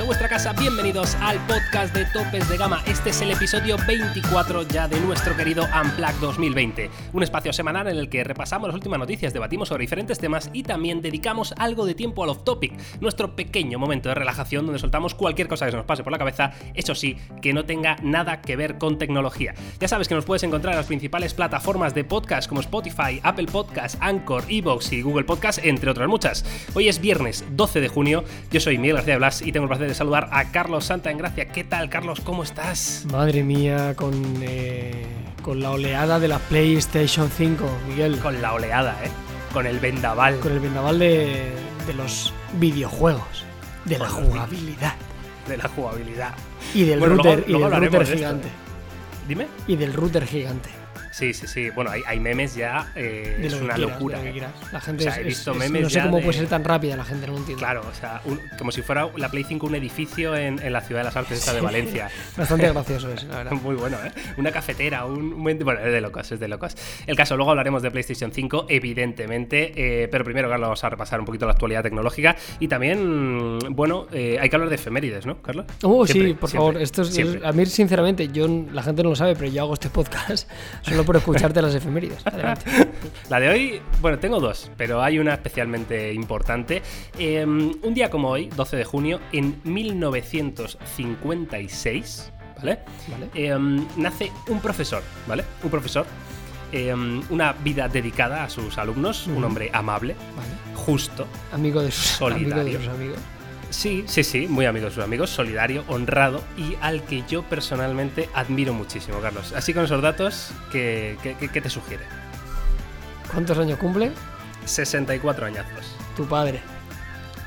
a vuestra casa, bienvenidos al podcast de Topes de Gama. Este es el episodio 24 ya de nuestro querido Unplugged 2020, un espacio semanal en el que repasamos las últimas noticias, debatimos sobre diferentes temas y también dedicamos algo de tiempo al off-topic, nuestro pequeño momento de relajación donde soltamos cualquier cosa que se nos pase por la cabeza, eso sí, que no tenga nada que ver con tecnología. Ya sabes que nos puedes encontrar en las principales plataformas de podcast como Spotify, Apple Podcasts, Anchor, Evox y Google Podcast, entre otras muchas. Hoy es viernes 12 de junio, yo soy Miguel García Blas y tengo el placer de saludar a Carlos Santa en Gracia. ¿Qué tal, Carlos? ¿Cómo estás? Madre mía, con, eh, con la oleada de la PlayStation 5, Miguel. Con la oleada, ¿eh? Con el vendaval. Con el vendaval de, de los videojuegos, de la Con jugabilidad De la jugabilidad. y del Bueno, router, luego- y luego del router esto, gigante. Dime. Y del router gigante. Sí, sí, sí. Bueno, hay, hay memes ya. eh, De es una quieras, locura. de ¿eh? La gente O sea, es- he visto es- es- memes no sé ya cómo de- puede ser tan rápida la gente, no lo entiendo. Claro, o sea, un- como si fuera la Play 5 un edificio en, en la ciudad de las artes esta de Valencia. Bastante gracioso es, la verdad. Muy bueno, ¿eh? Una cafetera, un, un- Bueno, es de locos, es de locos. El caso, luego hablaremos de PlayStation 5, evidentemente, eh, pero primero, Carlos, vamos a repasar un poquito la actualidad tecnológica y también, bueno, eh, hay que hablar de efemérides, ¿no, Carlos? Oh, Siempre, sí, por siempre, favor. Esto es, a mí, sinceramente, yo la gente no lo sabe, pero yo hago este podcast solo por escucharte las efemérides. Adelante. La de hoy, bueno, tengo dos, pero hay una especialmente importante. Eh, un día como hoy, 12 de junio, en 1956, ¿vale? Vale. Eh, nace un profesor, ¿vale? Un profesor, eh, una vida dedicada a sus alumnos, un hombre amable, Vale. justo. Amigo de sus amigo de sus amigos. Sí, sí, sí, muy amigo de sus amigos, solidario, honrado y al que yo personalmente admiro muchísimo, Carlos. Así con esos datos, ¿qué, qué- qué- qué te sugiere? ¿Cuántos años cumple? 64 añazos. Tu padre.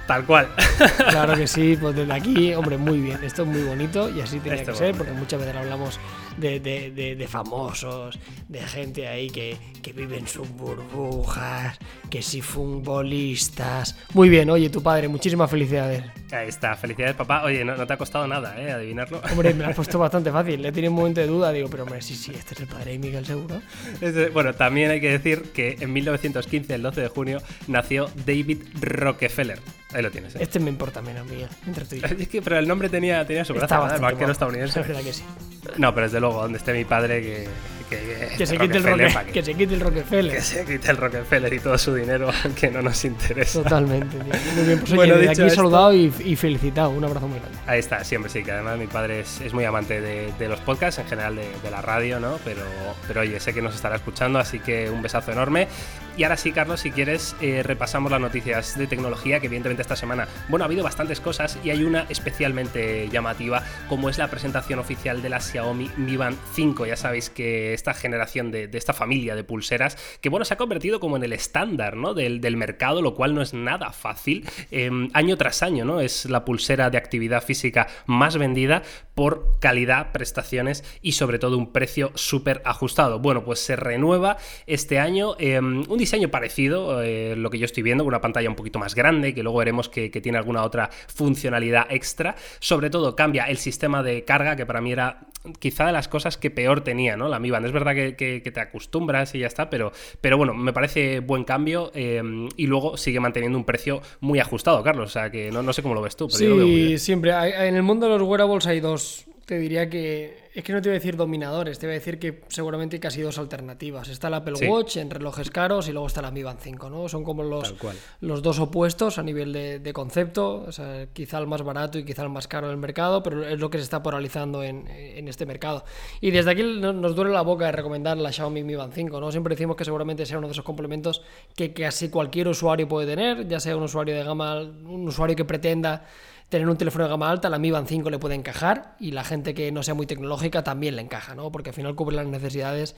Tal cual. Claro que sí, pues desde aquí, hombre, muy bien. Esto es muy bonito y así Esto que ser, bonito. porque muchas veces hablamos de, de- de- de famosos, de gente ahí que, que vive en sus burbujas, que si futbolistas. Muy bien, oye, tu padre, muchísimas felicidades. Ahí está, felicidades papá. Oye, no, no te ha costado nada, ¿eh? Adivinarlo. Hombre, me lo has puesto bastante fácil. Le tiene un momento de duda, digo, pero hombre, sí, sí, este es el padre de Miguel Seguro. Este- Bueno, también hay que decir que en 1915, el 12 de junio, nació David Rockefeller. Ahí lo tienes, ¿eh? Este me importa menos, Miguel, entre tú y yo. Es que, pero el nombre tenía, tenía su gracia. El guapo. estadounidense. Que sí. No, pero desde luego, donde esté mi padre, que, que, Que se quite el, Rockefeller, que se quite el Rockefeller. Que se quite el Rockefeller y todo su dinero, que no nos interesa. Totalmente, tío. Muy bien, pues oye, Bueno, dicho aquí esto- saludado y, y felicitado. Un abrazo muy grande. Ahí está, siempre sí, que además mi padre es, es muy amante de, de los podcasts, en general de, de la radio, ¿no? Pero, pero oye, sé que nos estará escuchando, así que un besazo enorme. Y ahora sí, Carlos, si quieres, eh, repasamos las noticias de tecnología, que evidentemente esta semana, bueno, ha habido bastantes cosas y hay una especialmente llamativa, como es la presentación oficial de la Xiaomi Mi Band 5. Ya sabéis que esta generación de, esta familia de pulseras, que bueno, se ha convertido como en el estándar, ¿no? Del, del mercado, lo cual no es nada fácil. Eh, año tras año, ¿no? Es la pulsera de actividad física más vendida por calidad, prestaciones y sobre todo un precio súper ajustado. Bueno, pues se renueva este año eh, un diseño parecido, eh, lo que yo estoy viendo, con una pantalla un poquito más grande, que luego veremos que, que tiene alguna otra funcionalidad extra. Sobre todo cambia el sistema de carga, que para mí era quizá de las cosas que peor tenía, ¿no? La Mi Band. Es verdad que, que- que te acostumbras y ya está, pero, pero bueno, me parece buen cambio eh, y luego sigue manteniendo un precio muy ajustado, Carlos. O sea que no, no sé cómo lo ves tú, pero yo lo veo muy Sí, bien. siempre. hay- en el mundo de los wearables hay dos. Te diría que. Es que no te voy a decir dominadores, te voy a decir que seguramente hay casi dos alternativas. Está el Apple Sí. Watch en relojes caros y luego está la Mi Band 5, ¿no? Son como los, los dos opuestos a nivel de, de concepto. O sea, quizá el más barato y quizá el más caro del mercado, pero es lo que se está polarizando en, en este mercado. Y desde aquí no- nos duele la boca de recomendar la Xiaomi Mi Band 5, ¿no? Siempre decimos que seguramente sea uno de esos complementos que casi cualquier usuario puede tener, ya sea un usuario de gama, un usuario que pretenda tener un teléfono de gama alta, la Mi Band 5 le puede encajar y la gente que no sea muy tecnológica también le encaja, ¿no? Porque al final cubre las necesidades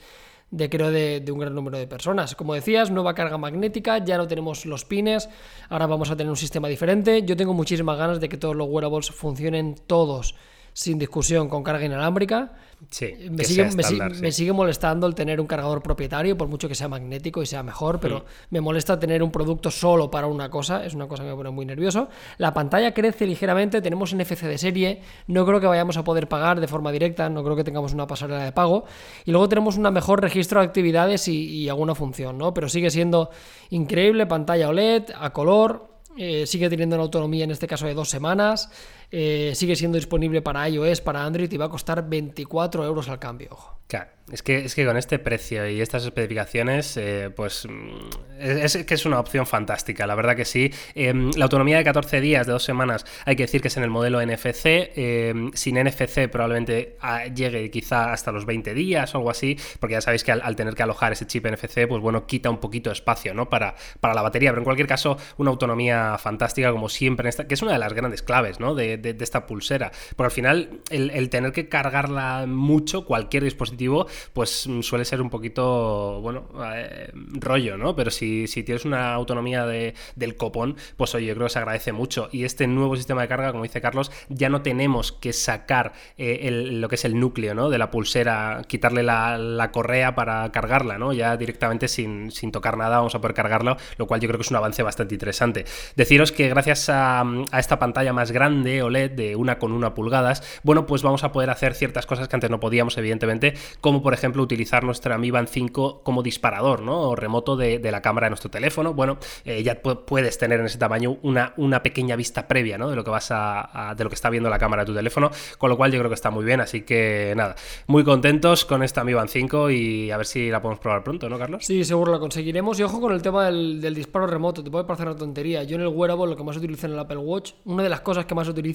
de creo de, de un gran número de personas. Como decías, nueva carga magnética, ya no tenemos los pines, ahora vamos a tener un sistema diferente. Yo tengo muchísimas ganas de que todos los wearables funcionen todos sin discusión con carga inalámbrica. Sí, Me sigue, sea me, si- estándar, sí. me sigue molestando el tener un cargador propietario, por mucho que sea magnético y sea mejor, pero me molesta tener un producto solo para una cosa, es una cosa que me pone muy nervioso. La pantalla crece ligeramente, tenemos NFC de serie, no creo que vayamos a poder pagar de forma directa, no creo que tengamos una pasarela de pago, y luego tenemos un mejor registro de actividades y, y alguna función, ¿no? Pero sigue siendo increíble, pantalla OLED, a color, eh, sigue teniendo una autonomía en este caso de dos semanas. Eh, sigue siendo disponible para iOS, para Android y va a costar 24 euros al cambio, ojo. Claro, es que, es que con este precio y estas especificaciones, eh, pues mm, es, que es una opción fantástica, la verdad que sí. Em, la autonomía de 14 días, de dos semanas, hay que decir que es en el modelo NFC. Em, sin NFC probablemente ah, llegue quizá hasta los 20 días o algo así, porque ya sabéis que al, tener que alojar ese chip NFC, pues bueno, quita un poquito de espacio ¿no? para, para la batería. Pero en cualquier caso, una autonomía fantástica, como siempre, que es una de las grandes claves ¿no? De, esta pulsera. Porque al final, el, tener que cargarla mucho, cualquier dispositivo, pues mm, suele ser un poquito, bueno, eh, rollo, ¿no? Pero si, tienes una autonomía de, del copón, pues oye, yo creo que se agradece mucho. Y este nuevo sistema de carga, como dice Carlos, ya no tenemos que sacar eh, lo que es el núcleo, ¿no? De la pulsera, quitarle la, correa para cargarla, ¿no? Ya directamente sin, sin, tocar nada vamos a poder cargarlo, lo cual yo creo que es un avance bastante interesante. Deciros que gracias a, a esta pantalla más grande De una con una pulgadas, bueno, pues vamos a poder hacer ciertas cosas que antes no podíamos, evidentemente, como por ejemplo utilizar nuestra Mi Band 5 como disparador, ¿no? O remoto de, la cámara de nuestro teléfono. Bueno, eh, ya puedes tener en ese tamaño una, una pequeña vista previa, ¿no? De lo que vas a, de lo que está viendo la cámara de tu teléfono, con lo cual yo creo que está muy bien. Así que nada, muy contentos con esta Mi Band 5 y a ver si la podemos probar pronto, ¿no, Carlos? Sí, seguro la conseguiremos. Y ojo con el tema del, del disparo remoto, te puede parecer una tontería. Yo en el wearable lo que más utilizo en el Apple Watch, una de las cosas que más utilizo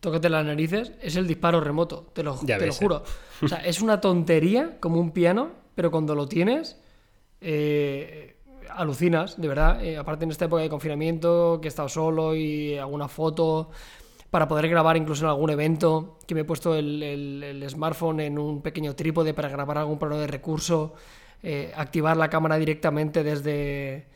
tócate las narices, es el disparo remoto, te lo, te lo ¿eh? juro. O sea, es una tontería como un piano, pero cuando lo tienes, eh, alucinas, de verdad. Eh, aparte en esta época de confinamiento, que he estado solo y alguna foto para poder grabar incluso en algún evento, que me he puesto el, smartphone en un pequeño trípode para grabar algún plano de recurso, activar la cámara directamente desde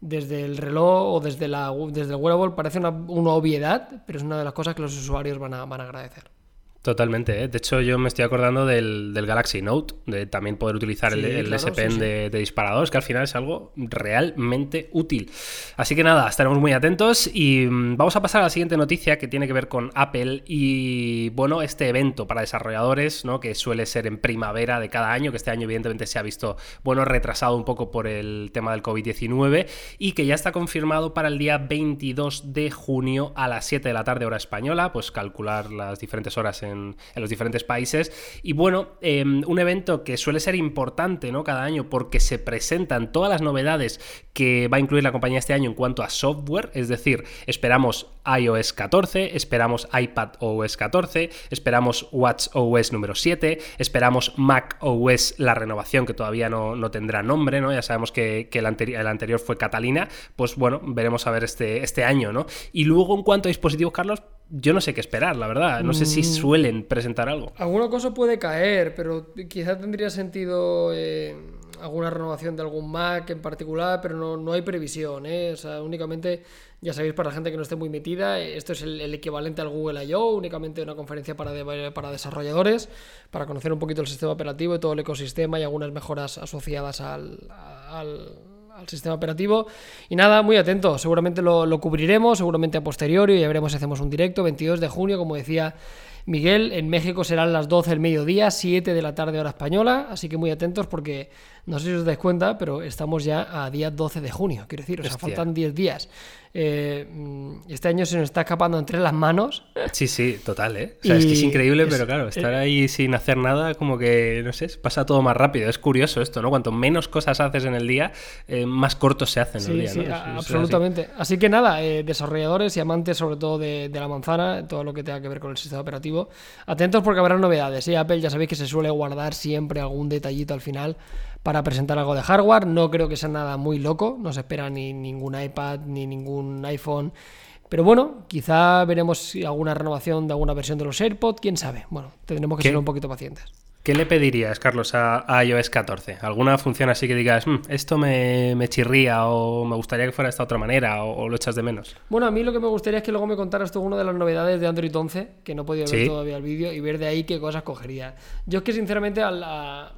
desde el reloj o desde, la, desde el wearable parece una, una obviedad, pero es una de las cosas que los usuarios van a, van a agradecer. Totalmente, ¿eh? de hecho yo me estoy acordando del, Galaxy Note, de también poder utilizar el, el S Pen De, disparadores, que al final es algo realmente útil. Así que nada, estaremos muy atentos y mm, vamos a pasar a la siguiente noticia que tiene que ver con Apple y bueno, este evento para desarrolladores, ¿no? que suele ser en primavera de cada año, que este año evidentemente se ha visto, bueno, retrasado un poco por el tema del COVID-19 y que ya está confirmado para el día 22 de junio a las 7 de la tarde hora española, pues calcular las diferentes horas en en, los diferentes países. Y bueno, em, un evento que suele ser importante ¿no? cada año porque se presentan todas las novedades que va a incluir la compañía este año en cuanto a software, es decir, esperamos iOS 14, esperamos iPad OS 14, esperamos Watch OS número 7, esperamos Mac OS la renovación que todavía no, tendrá nombre, ¿no? Ya sabemos que, el, el, anterior fue Catalina, pues bueno, veremos a ver este, este año, ¿no? Y luego en cuanto a dispositivos, Carlos, yo no sé qué esperar, la verdad. No sé si mm. suelen presentar algo. Alguna cosa puede caer, pero quizá tendría sentido eh, alguna renovación de algún Mac en particular, pero no, no hay previsión. ¿eh? O sea, únicamente, ya sabéis, para la gente que no esté muy metida, esto es el, equivalente al Google I.O., únicamente una conferencia para, para desarrolladores, para conocer un poquito el sistema operativo y todo el ecosistema y algunas mejoras asociadas al, al al sistema operativo. Y nada, muy atento, seguramente lo, lo cubriremos, seguramente a posteriori, ya veremos si hacemos un directo, 22 de junio, como decía Miguel, en México serán las 12 del mediodía, 7 de la tarde hora española, así que muy atentos porque no sé si os dais cuenta, pero estamos ya a día 12 de junio, quiero decir, o sea, faltan 10 días. Eh, mm, este año se nos está escapando entre las manos. Sí, sí, total, ¿eh? O sea, es que es increíble, pero claro, estar ahí sin hacer nada, como que, no sé, pasa todo más rápido. Es curioso esto, ¿no? Cuanto menos cosas haces en el día, eh, más cortos se hacen el día, sí, absolutamente. Así. que nada, eh, desarrolladores y amantes sobre todo de, de, la manzana, todo lo que tenga que ver con el sistema operativo, atentos porque habrá novedades. Y Apple ya sabéis que se suele guardar siempre algún detallito al final para presentar algo de hardware. No creo que sea nada muy loco, no se espera ni ningún iPad ni ningún iPhone. Pero bueno, quizá veremos alguna renovación de alguna versión de los AirPods, quién sabe. Bueno, tendremos que ser un poquito pacientes. ¿Qué le pedirías, Carlos, a, iOS 14? ¿Alguna función así que digas, mm, esto me, chirría o me gustaría que fuera de esta otra manera o, lo echas de menos? Bueno, a mí lo que me gustaría es que luego me contaras tú una de las novedades de Android 11, que no he podido ver todavía el vídeo, y ver de ahí qué cosas cogería. Yo es que sinceramente a la,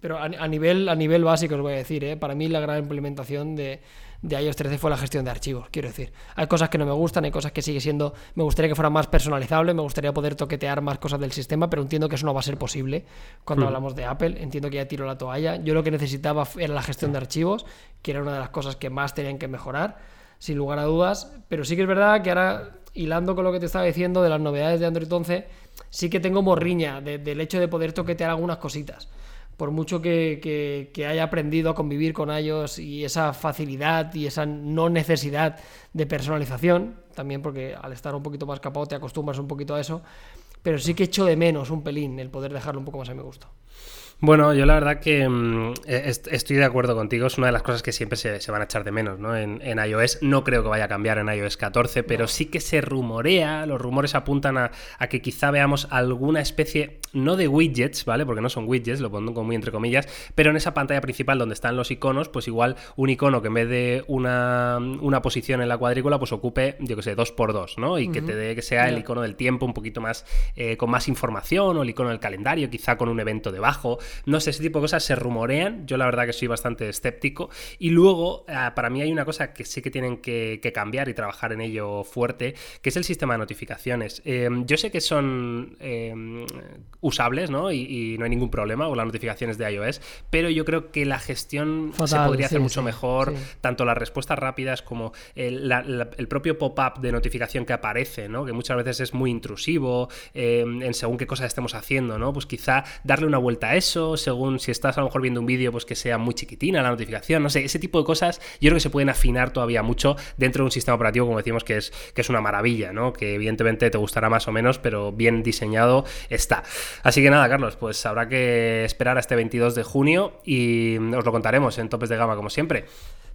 pero a, nivel, a nivel básico os voy a decir, ¿eh? para mí la gran implementación de, de iOS 13 fue la gestión de archivos, quiero decir. Hay cosas que no me gustan, hay cosas que sigue siendo, me gustaría que fuera más personalizable, me gustaría poder toquetear más cosas del sistema, pero entiendo que eso no va a ser posible cuando hmm. hablamos de Apple, entiendo que ya tiro la toalla. Yo lo que necesitaba era la gestión de archivos, que era una de las cosas que más tenían que mejorar, sin lugar a dudas, pero sí que es verdad que ahora hilando con lo que te estaba diciendo de las novedades de Android 11, sí que tengo morriña del hecho de poder toquetear algunas cositas. Por mucho que, haya aprendido a convivir con ellos y esa facilidad y esa no necesidad de personalización, también porque al estar un poquito más capado te acostumbras un poquito a eso, pero sí que echo de menos un pelín el poder dejarlo un poco más a mi gusto. Bueno, yo la verdad que mm, e-, estoy de acuerdo contigo, es una de las cosas que siempre se, van a echar de menos ¿no? En, iOS. No creo que vaya a cambiar en iOS 14, pero sí que se rumorea, los rumores apuntan a, que quizá veamos alguna especie, no de widgets, ¿vale? Porque no son widgets, lo pongo muy entre comillas, pero en esa pantalla principal donde están los iconos, pues igual un icono que en vez de una, posición en la cuadrícula, pues ocupe, yo que sé, dos por dos, ¿no? Y que te dé que sea el icono del tiempo un poquito más, eh, con más información, o el icono del calendario, quizá con un evento debajo. No sé, ese tipo de cosas se rumorean. Yo la verdad que soy bastante escéptico. Y luego, ah, para mí hay una cosa que sí que tienen que, cambiar y trabajar en ello fuerte, que es el sistema de notificaciones. Em, yo sé que son em, usables, ¿no? Y, no hay ningún problema con las notificaciones de iOS, pero yo creo que la gestión se podría hacer mucho mejor, tanto las respuestas rápidas como el, propio pop-up de notificación que aparece, ¿no? Que muchas veces es muy intrusivo em, en según qué cosas estemos haciendo, ¿no? Pues quizá darle una vuelta a eso según si estás a lo mejor viendo un vídeo, pues que sea muy chiquitina la notificación, no sé, ese tipo de cosas yo creo que se pueden afinar todavía mucho dentro de un sistema operativo, como decimos, que es, que es una maravilla, ¿no? Que evidentemente te gustará más o menos, pero bien diseñado está. Así que nada, Carlos, pues habrá que esperar a este 22 de junio y os lo contaremos en topes de gama, como siempre.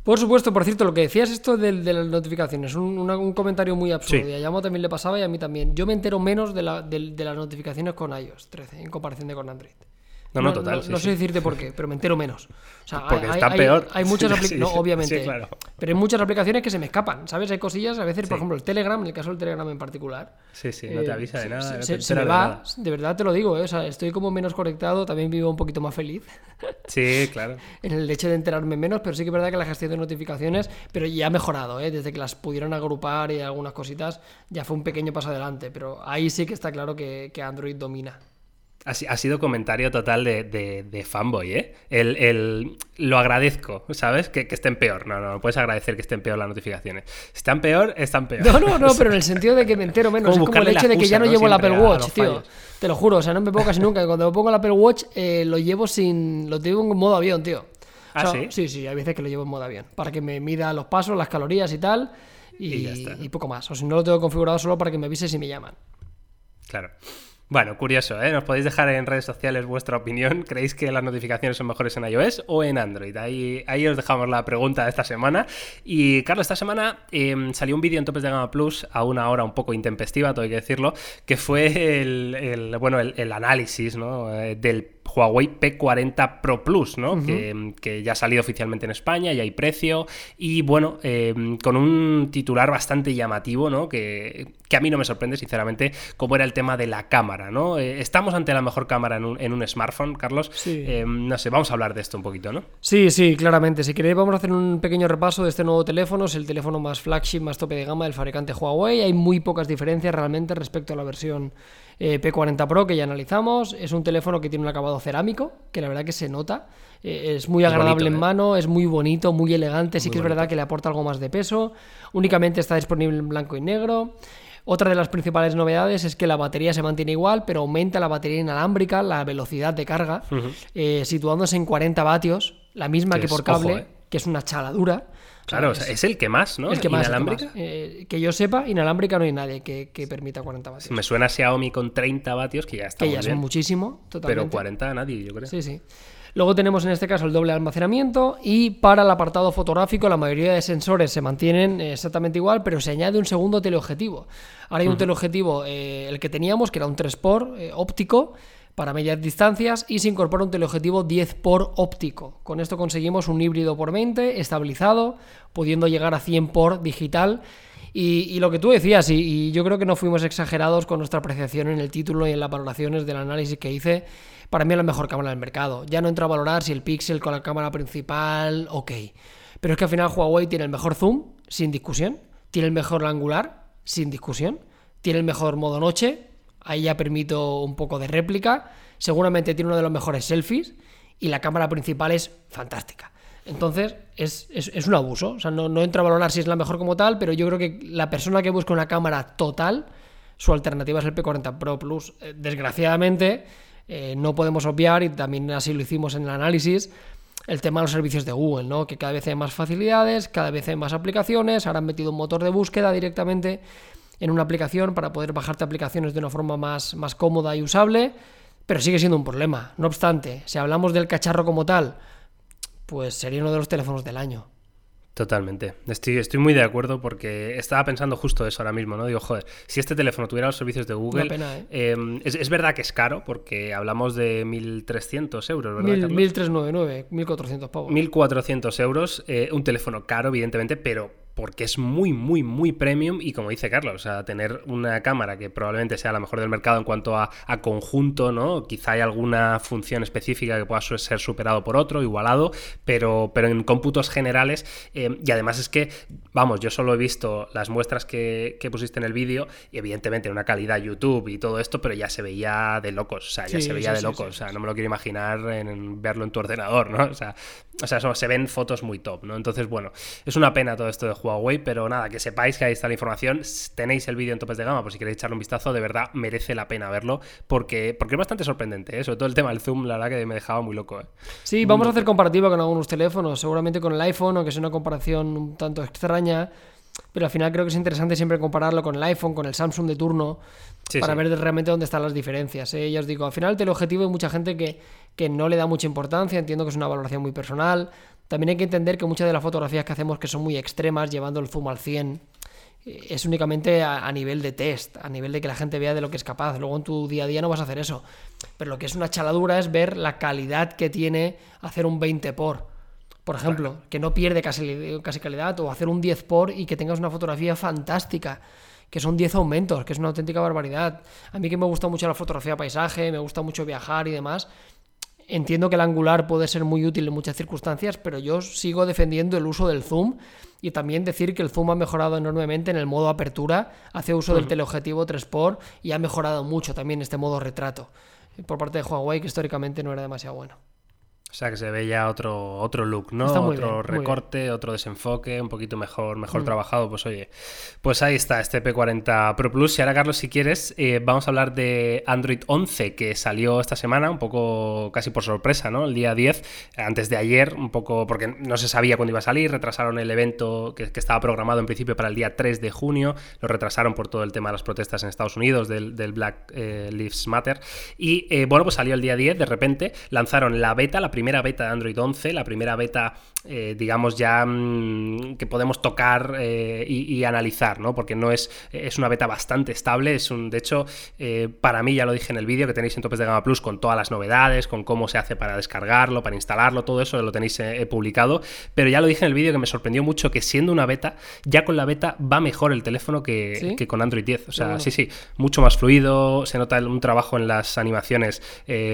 Por supuesto, por cierto, lo que decías esto de, las notificaciones, un, un, comentario muy absurdo. Y a Yamo también le pasaba y a mí también. Yo me entero menos de, la, de, las notificaciones con iOS 13 en comparación de con Android. No, no, total. No, sé decirte por qué, pero me entero menos. Porque está peor. Hay muchas aplicaciones, no, obviamente. Pero hay muchas aplicaciones que se me escapan, ¿sabes? Hay cosillas, a veces, por ejemplo, el Telegram, en el caso del Telegram en particular. Sí, sí, no te eh, avisa de nada. Se, me va, de, verdad te lo digo, ¿eh? o sea, estoy como menos conectado, también vivo un poquito más feliz. Sí, claro. en el hecho de enterarme menos, pero sí que es verdad que la gestión de notificaciones, pero ya ha mejorado, ¿eh? Desde que las pudieron agrupar y algunas cositas, ya fue un pequeño paso adelante, pero ahí sí que está claro que Android domina. Ha, sido comentario total de, fanboy, ¿eh? El, lo agradezco, ¿sabes? Que, estén peor. No, no, puedes agradecer que estén peor las notificaciones. Están peor, están peor. No, no, no, pero en el sentido de que me entero menos. es como el hecho de que ya no, llevo el Apple Watch, tío. Te lo juro, o sea, no me pongo casi nunca. Cuando me pongo el Apple Watch, eh, lo llevo sin. Lo tengo en modo avión, tío. ¿Ah, sí? Sí, sí, hay veces que lo llevo en modo avión. Para que me mida los pasos, las calorías y tal. Y, y poco más. O si no lo tengo configurado solo para que me avise si me llaman. Claro. Bueno, curioso, ¿eh? Nos podéis dejar en redes sociales vuestra opinión. ¿Creéis que las notificaciones son mejores en iOS o en Android? Ahí, ahí os dejamos la pregunta de esta semana. Y Carlos, esta semana em, salió un vídeo en Topes de Gama Plus a una hora un poco intempestiva, todo que decirlo, que fue el, bueno, el, análisis ¿no? Eh, del Huawei P40 Pro Plus, ¿no? que, ya ha salido oficialmente en España, y hay precio. Y bueno, em, con un titular bastante llamativo, ¿no? Que, que, a mí no me sorprende, sinceramente, como era el tema de la cámara, ¿no? Eh, estamos ante la mejor cámara en un, en un smartphone, Carlos. Em, no sé, vamos a hablar de esto un poquito, ¿no? Sí, sí, claramente. Si queréis, vamos a hacer un pequeño repaso de este nuevo teléfono. Es el teléfono más flagship, más tope de gama del fabricante Huawei. Hay muy pocas diferencias realmente respecto a la versión eh, P40 Pro que ya analizamos. Es un teléfono que tiene un acabado cerámico, que la verdad que se nota. Eh, es muy agradable en ¿eh? mano, es muy bonito, muy elegante. Sí que es verdad que le aporta algo más de peso. Únicamente está disponible en blanco y negro. Otra de las principales novedades es que la batería se mantiene igual, pero aumenta la batería inalámbrica, la velocidad de carga, situándose en 40 vatios, la misma que, por cable, que es una chaladura. Claro, es, el que más, ¿no? El que más. ¿Inalámbrica? Eh, que, yo sepa, inalámbrica no hay nadie que, permita 40 vatios. Me suena a Xiaomi con 30 vatios, que ya está. Que ya es muchísimo, totalmente. Pero 40 nadie, yo creo. Sí, sí. Luego tenemos en este caso el doble almacenamiento y para el apartado fotográfico la mayoría de sensores se mantienen exactamente igual, pero se añade un segundo teleobjetivo. Ahora hay un teleobjetivo, eh, el que teníamos, que era un 3 x óptico, para medias distancias y se incorpora un teleobjetivo 10 por óptico. Con esto conseguimos un híbrido por 20 estabilizado, pudiendo llegar a 100 por digital. Y, lo que tú decías, y, yo creo que no fuimos exagerados con nuestra apreciación en el título y en las valoraciones del análisis que hice, para mí es la mejor cámara del mercado. Ya no entra a valorar si el Pixel con la cámara principal, ok. Pero es que al final Huawei tiene el mejor zoom, sin discusión. Tiene el mejor angular, sin discusión. Tiene el mejor modo noche, Ahí ya permito un poco de réplica. Seguramente tiene uno de los mejores selfies y la cámara principal es fantástica. Entonces, es, un abuso. O sea, no, no entro a valorar si es la mejor como tal, pero yo creo que la persona que busca una cámara total, su alternativa es el P40 Pro Plus. Eh, desgraciadamente, eh, no podemos obviar, y también así lo hicimos en el análisis, el tema de los servicios de Google, ¿no? Que cada vez hay más facilidades, cada vez hay más aplicaciones, ahora han metido un motor de búsqueda directamente en una aplicación para poder bajarte aplicaciones de una forma más, más cómoda y usable, pero sigue siendo un problema. No obstante, si hablamos del cacharro como tal, pues sería uno de los teléfonos del año. Totalmente. Estoy, estoy muy de acuerdo porque estaba pensando justo eso ahora mismo, ¿no? Digo, joder, si este teléfono tuviera los servicios de Google. ¿eh? Em, es, verdad que es caro porque hablamos de 1.300 euros, ¿verdad? 1.399, 1.400 pavos. 1.400 euros. Eh, un teléfono caro, evidentemente, pero porque es muy, muy, muy premium y como dice Carlos, o sea, tener una cámara que probablemente sea la mejor del mercado en cuanto a, conjunto, ¿no? Quizá hay alguna función específica que pueda ser superado por otro, igualado, pero, pero en cómputos generales, eh, y además es que, vamos, yo solo he visto las muestras que, pusiste en el vídeo y evidentemente una calidad YouTube y todo esto, pero ya se veía de locos, o sea, ya se veía de locos, o sea, no me lo quiero imaginar en, verlo en tu ordenador, ¿no? O sea, o sea, se ven fotos muy top, ¿no? Entonces, bueno, es una pena todo esto de Huawei, pero nada, que sepáis que ahí está la información. Tenéis el vídeo en topes de gama, por si queréis echarle un vistazo, de verdad merece la pena verlo, porque, porque es bastante sorprendente, ¿eh? sobre todo el tema del zoom, la verdad que me dejaba muy loco. ¿eh? Sí, vamos a hacer comparativa con algunos teléfonos, seguramente con el iPhone, aunque sea una comparación un tanto extraña. Pero al final creo que es interesante siempre compararlo con el iPhone, con el Samsung de turno, para ver realmente dónde están las diferencias. ¿eh? Ya os digo, al final el teleobjetivo hay mucha gente que, que no le da mucha importancia, entiendo que es una valoración muy personal. También hay que entender que muchas de las fotografías que hacemos que son muy extremas, llevando el zoom al 100, eh, es únicamente a, nivel de test, a nivel de que la gente vea de lo que es capaz. Luego en tu día a día no vas a hacer eso. Pero lo que es una chaladura es ver la calidad que tiene hacer un 20 por. Por ejemplo, que no pierde casi, casi calidad, o hacer un 10 por y que tengas una fotografía fantástica que son 10 aumentos, que es una auténtica barbaridad. A mí que me gusta mucho la fotografía paisaje, me gusta mucho viajar y demás, Entiendo que el angular puede ser muy útil en muchas circunstancias, pero yo sigo defendiendo el uso del zoom y también decir que el zoom ha mejorado enormemente en el modo apertura, hace uso del teleobjetivo 3x y ha mejorado mucho también este modo retrato por parte de Huawei, que históricamente no era demasiado bueno. O sea que se ve ya otro, otro look, ¿no? otro recorte, otro desenfoque, un poquito mejor, mejor mm. trabajado. Pues oye, pues ahí está, este P40 Pro Plus. Y ahora, Carlos, si quieres, eh, vamos a hablar de Android 11, que salió esta semana, un poco casi por sorpresa, ¿no? El día 10, antes de ayer, un poco porque no se sabía cuándo iba a salir, retrasaron el evento que, estaba programado en principio para el día 3 de junio, lo retrasaron por todo el tema de las protestas en Estados Unidos, del, Black eh, Lives Matter. Y eh, bueno, pues salió el día 10, de repente lanzaron la beta, la primera primera beta de Android 11, la primera beta, eh, digamos, ya mm, que podemos tocar eh, y, analizar, ¿no? Porque no es, es una beta bastante estable, es un, de hecho, eh, para mí, ya lo dije en el vídeo que tenéis en Topes de Gama Plus con todas las novedades, con cómo se hace para descargarlo, para instalarlo, todo eso lo tenéis publicado, pero ya lo dije en el vídeo que me sorprendió mucho que siendo una beta, ya con la beta va mejor el teléfono que, con Android 10, o sea, sí, sí, mucho más fluido, se nota un trabajo en las animaciones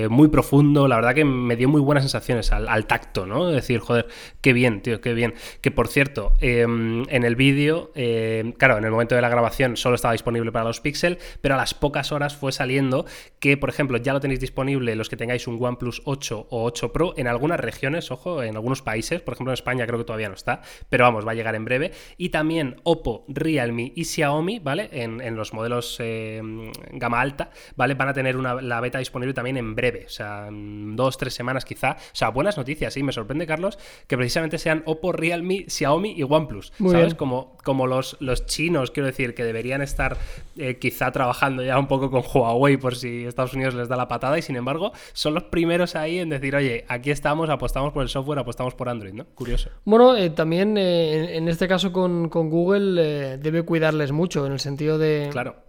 muy profundo, la verdad que me dio muy buena sensación al, tacto, ¿no? Decir, joder, qué bien, tío, qué bien. Que por cierto, em, en el vídeo, em, claro, en el momento de la grabación solo estaba disponible para los Pixel, pero a las pocas horas fue saliendo que, por ejemplo, ya lo tenéis disponible los que tengáis un OnePlus 8 o 8 Pro en algunas regiones, ojo, en algunos países, por ejemplo en España creo que todavía no está, pero vamos, va a llegar en breve. Y también Oppo, Realme y Xiaomi, ¿vale? En, los modelos em, gama alta, ¿vale? Van a tener una, la beta disponible también en breve, o sea, en dos, tres semanas quizá, o sea, buenas noticias, sí. Me sorprende, Carlos, que precisamente sean Oppo, Realme, Xiaomi y OnePlus. ¿Sabes? Como, como los, los chinos, quiero decir, que deberían estar eh, quizá trabajando ya un poco con Huawei por si Estados Unidos les da la patada y sin embargo son los primeros ahí en decir, oye, aquí estamos, apostamos por el software, apostamos por Android, ¿no? Curioso. Bueno, eh, también eh, en este caso con, con Google debe cuidarles mucho en el sentido de... Claro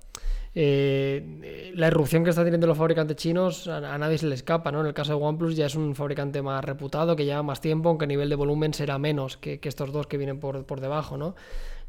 eh, la irrupción que están teniendo los fabricantes chinos a, nadie se le escapa, ¿no? En el caso de OnePlus ya es un fabricante más reputado, que lleva más tiempo, aunque a nivel de volumen será menos que, que estos dos que vienen por, por debajo, ¿no?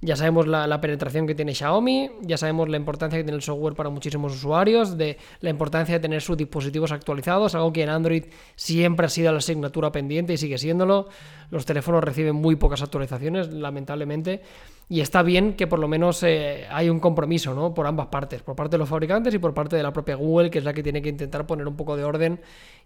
Ya sabemos la, penetración que tiene Xiaomi, ya sabemos la importancia que tiene el software para muchísimos usuarios, de la importancia de tener sus dispositivos actualizados, algo que en Android siempre ha sido la asignatura pendiente y sigue siéndolo. Los teléfonos reciben muy pocas actualizaciones, lamentablemente, y está bien que por lo menos eh, hay un compromiso ¿no? por ambas partes, por parte de los fabricantes y por parte de la propia Google, que es la que tiene que intentar poner un poco de orden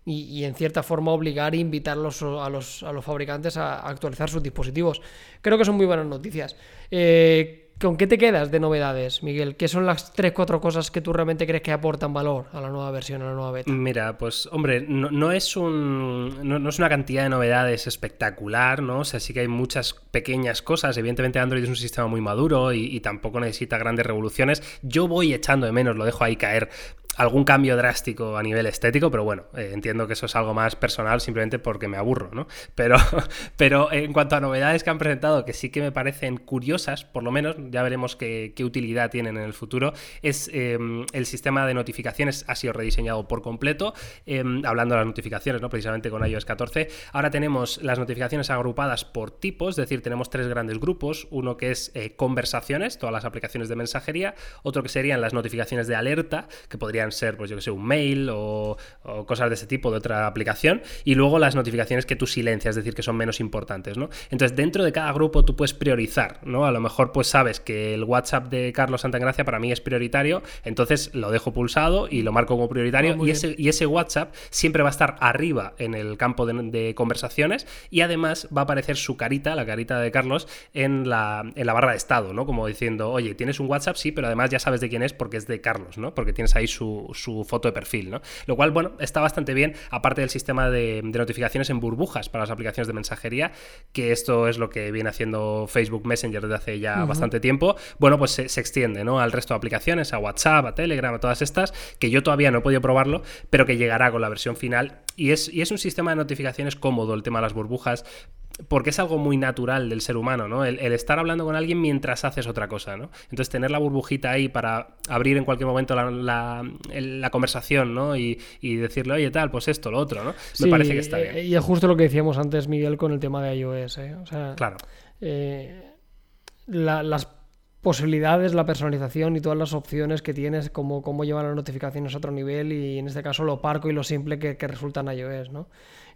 y, en cierta forma obligar e invitar a los, a los, fabricantes a, actualizar sus dispositivos. Creo que son muy buenas noticias. Eh, ¿Con qué te quedas de novedades, Miguel? ¿Qué son las 3-4 cosas que tú realmente crees que aportan valor a la nueva versión, a la nueva beta? Mira, pues hombre, no, es, un, no, es una cantidad de novedades espectacular, ¿no? O sea, sí que hay muchas pequeñas cosas. Evidentemente Android es un sistema muy maduro y tampoco necesita grandes revoluciones. Yo voy echando de menos, lo dejo ahí caer, algún cambio drástico a nivel estético, pero bueno, eh, entiendo que eso es algo más personal simplemente porque me aburro, ¿no? Pero, pero en cuanto a novedades que han presentado, que sí que me parecen curiosas, por lo menos, ya veremos qué, utilidad tienen en el futuro, es em, el sistema de notificaciones ha sido rediseñado por completo, em, hablando de las notificaciones, ¿no? Precisamente con iOS 14. Ahora tenemos las notificaciones agrupadas por tipos, es decir, tenemos tres grandes grupos, uno que es eh, conversaciones, todas las aplicaciones de mensajería, otro que serían las notificaciones de alerta, que podrían ser, pues yo que sé, un mail o, cosas de ese tipo de otra aplicación. Y luego las notificaciones que tú silencias, es decir, que son menos importantes, ¿no? Entonces, dentro de cada grupo tú puedes priorizar, ¿no? A lo mejor, pues sabes que el WhatsApp de Carlos Santagracia para mí es prioritario, entonces lo dejo pulsado y lo marco como prioritario. Ah, y, ese, y ese WhatsApp siempre va a estar arriba en el campo de, conversaciones y además va a aparecer su carita, la carita de Carlos, en la, en la barra de estado, ¿no? Como diciendo, oye, tienes un WhatsApp, sí, pero además ya sabes de quién es porque es de Carlos, ¿no? Porque tienes ahí su, su, foto de perfil, ¿no? Lo cual, bueno, está bastante bien, aparte del sistema de, notificaciones en burbujas para las aplicaciones de mensajería, que esto es lo que viene haciendo Facebook Messenger desde hace ya bastante tiempo. Bueno, pues se, extiende, ¿no? Al resto de aplicaciones, a WhatsApp, a Telegram, a todas estas, que yo todavía no he podido probarlo, pero que llegará con la versión final. Y es, y es un sistema de notificaciones cómodo, el tema de las burbujas, porque es algo muy natural del ser humano, ¿no? El, estar hablando con alguien mientras haces otra cosa, ¿no? Entonces tener la burbujita ahí para abrir en cualquier momento la, conversación, ¿no? Y, decirle, oye, tal, pues esto, lo otro, ¿no? Me parece que está bien. Y es justo lo que decíamos antes, Miguel, con el tema de iOS, ¿eh? O sea, claro. Eh, las posibilidades, la personalización y todas las opciones que tienes, como cómo llevar las notificaciones a otro nivel y en este caso lo parco y lo simple que, que resulta en iOS, ¿no?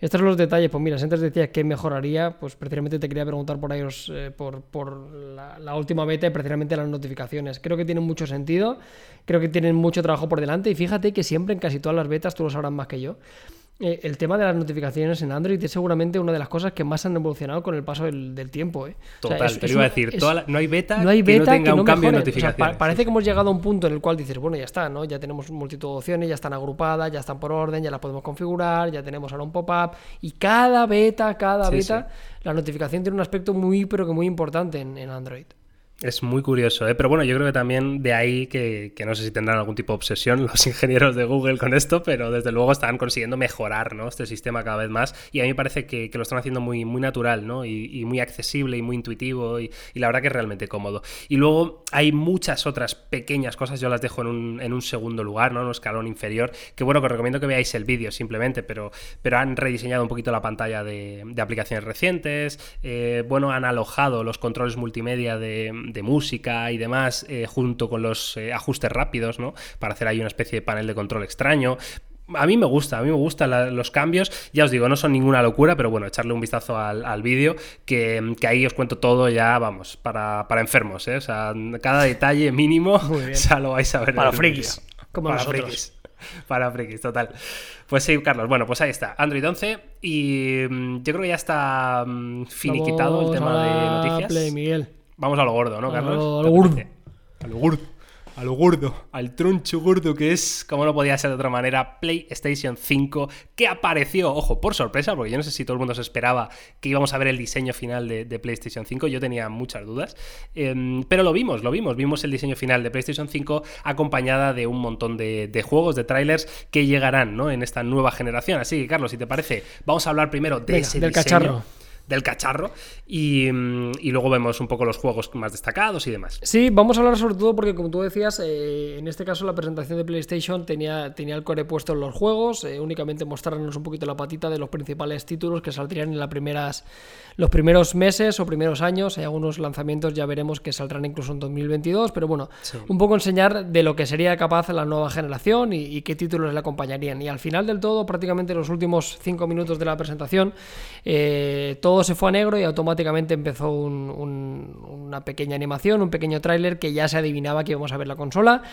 Estos son los detalles. Pues mira, si antes decías que mejoraría, pues precisamente te quería preguntar por ellos, eh, por, por la, última beta y precisamente las notificaciones. Creo que tienen mucho sentido, creo que tienen mucho trabajo por delante y fíjate que siempre en casi todas las betas, tú lo sabrás más que yo, eh, el tema de las notificaciones en Android es seguramente una de las cosas que más han evolucionado con el paso del, tiempo. ¿eh? Total, te iba a decir, no hay beta, no hay beta que no tenga un cambio de notificaciones. parece que hemos llegado a un punto en el cual dices, bueno, ya está, ¿no? Ya tenemos multitud de opciones, ya están agrupadas, ya están por orden, ya las podemos configurar, ya tenemos ahora un pop-up. Y cada beta, cada beta, la notificación tiene un aspecto muy, pero que muy importante en Android. Es muy curioso, ¿eh? pero bueno, yo creo que también de ahí que, no sé si tendrán algún tipo de obsesión los ingenieros de Google con esto, pero desde luego están consiguiendo mejorar ¿no? este sistema cada vez más y a mí me parece que, lo están haciendo muy, muy natural ¿no? y, muy accesible y muy intuitivo y, la verdad que es realmente cómodo. Y luego hay muchas otras pequeñas cosas, yo las dejo en un, en un segundo lugar, ¿no? en un escalón inferior, que bueno, que os recomiendo que veáis el vídeo simplemente, pero, pero han rediseñado un poquito la pantalla de, aplicaciones recientes, eh, bueno, han alojado los controles multimedia de de música y demás, eh, junto con los eh, ajustes rápidos, ¿no? Para hacer ahí una especie de panel de control extraño. A mí me gusta, a mí me gustan los cambios. Ya os digo, no son ninguna locura, pero bueno, echarle un vistazo al, vídeo, que, ahí os cuento todo ya, vamos, para, enfermos, ¿eh? O sea, cada detalle mínimo, ya lo vais a ver. Para frikis, como para nosotros. Para frikis, total. Pues sí, Carlos. Bueno, pues ahí está. Android 11. Y mm, yo creo que ya está mm, finiquitado el tema de noticias. Play, Miguel. Vamos a lo gordo, ¿no, Carlos? A lo, gordo. A lo gordo. A lo gordo, al troncho gordo que es, como no podía ser de otra manera, PlayStation 5, que apareció, ojo, por sorpresa, porque yo no sé si todo el mundo se esperaba que íbamos a ver el diseño final de, PlayStation 5, yo tenía muchas dudas, em, pero lo vimos, lo vimos, vimos el diseño final de PlayStation 5 acompañada de un montón de, juegos, de trailers que llegarán ¿no? en esta nueva generación. Así que, Carlos, si te parece, vamos a hablar primero de ese del diseño. cacharro del cacharro mm, y, luego vemos un poco los juegos más destacados y demás. Sí, vamos a hablar sobre todo porque como tú decías, eh, en este caso la presentación de PlayStation tenía, tenía el core puesto en los juegos, eh, únicamente mostrarnos un poquito la patita de los principales títulos que saldrían en las primeras, los primeros meses o primeros años, hay algunos lanzamientos ya veremos que saldrán incluso en 2022, pero bueno, un poco enseñar de lo que sería capaz la nueva generación y, qué títulos le acompañarían. Y al final del todo, prácticamente los últimos cinco minutos de la presentación, eh, todo se fue a negro y automáticamente empezó una pequeña animación, un pequeño tráiler que ya se adivinaba que íbamos a ver la consola.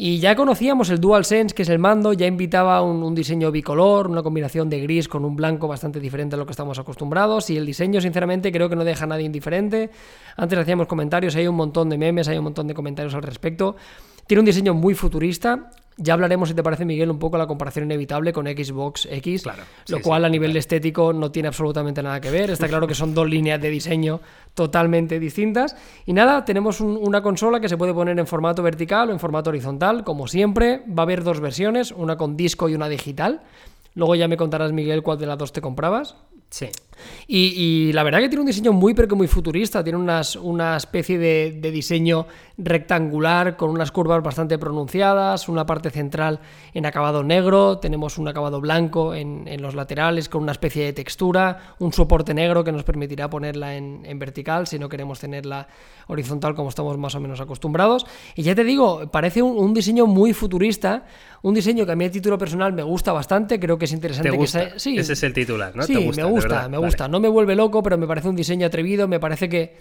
Y ya conocíamos el DualSense, que es el mando, ya invitaba un, un, diseño bicolor, una combinación de gris con un blanco bastante diferente a lo que estamos acostumbrados. Y el diseño, sinceramente, creo que no deja a nadie indiferente. Antes hacíamos comentarios, hay un montón de memes, hay un montón de comentarios al respecto. Tiene un diseño muy futurista. Ya hablaremos, si te parece, Miguel, un poco la comparación inevitable con Xbox X, Claro, lo sí, cual sí, a nivel estético no tiene absolutamente nada que ver. Está claro que son dos líneas de diseño totalmente distintas. Y nada, tenemos un- una consola que se puede poner en formato vertical o en formato horizontal, como siempre. Va a haber dos versiones, una con disco y una digital. Luego ya me contarás, Miguel, cuál de las dos te comprabas. Sí. Y, y la verdad que tiene un diseño muy, pero que muy futurista. Tiene unas, una especie de, de diseño rectangular con unas curvas bastante pronunciadas, una parte central en acabado negro, tenemos un acabado blanco en, en los laterales con una especie de textura, un soporte negro que nos permitirá ponerla en, en vertical si no queremos tenerla horizontal como estamos más o menos acostumbrados. Y ya te digo, parece un, un diseño muy futurista, un diseño que a mí a título personal me gusta bastante, creo que es interesante ¿Te gusta? que sea... Sí, Ese es el titular, ¿no? Sí, ¿Te gusta, me gusta, me Vale. No me vuelve loco, pero me parece un diseño atrevido. Me parece que,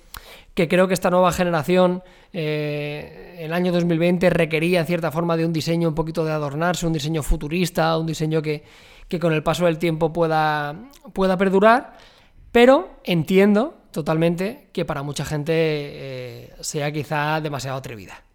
que creo que esta nueva generación, eh, el año 2020, requería en cierta forma de un diseño un poquito de adornarse, un diseño futurista, un diseño que, que con el paso del tiempo pueda, pueda perdurar. Pero entiendo totalmente que para mucha gente eh, sea quizá demasiado atrevida.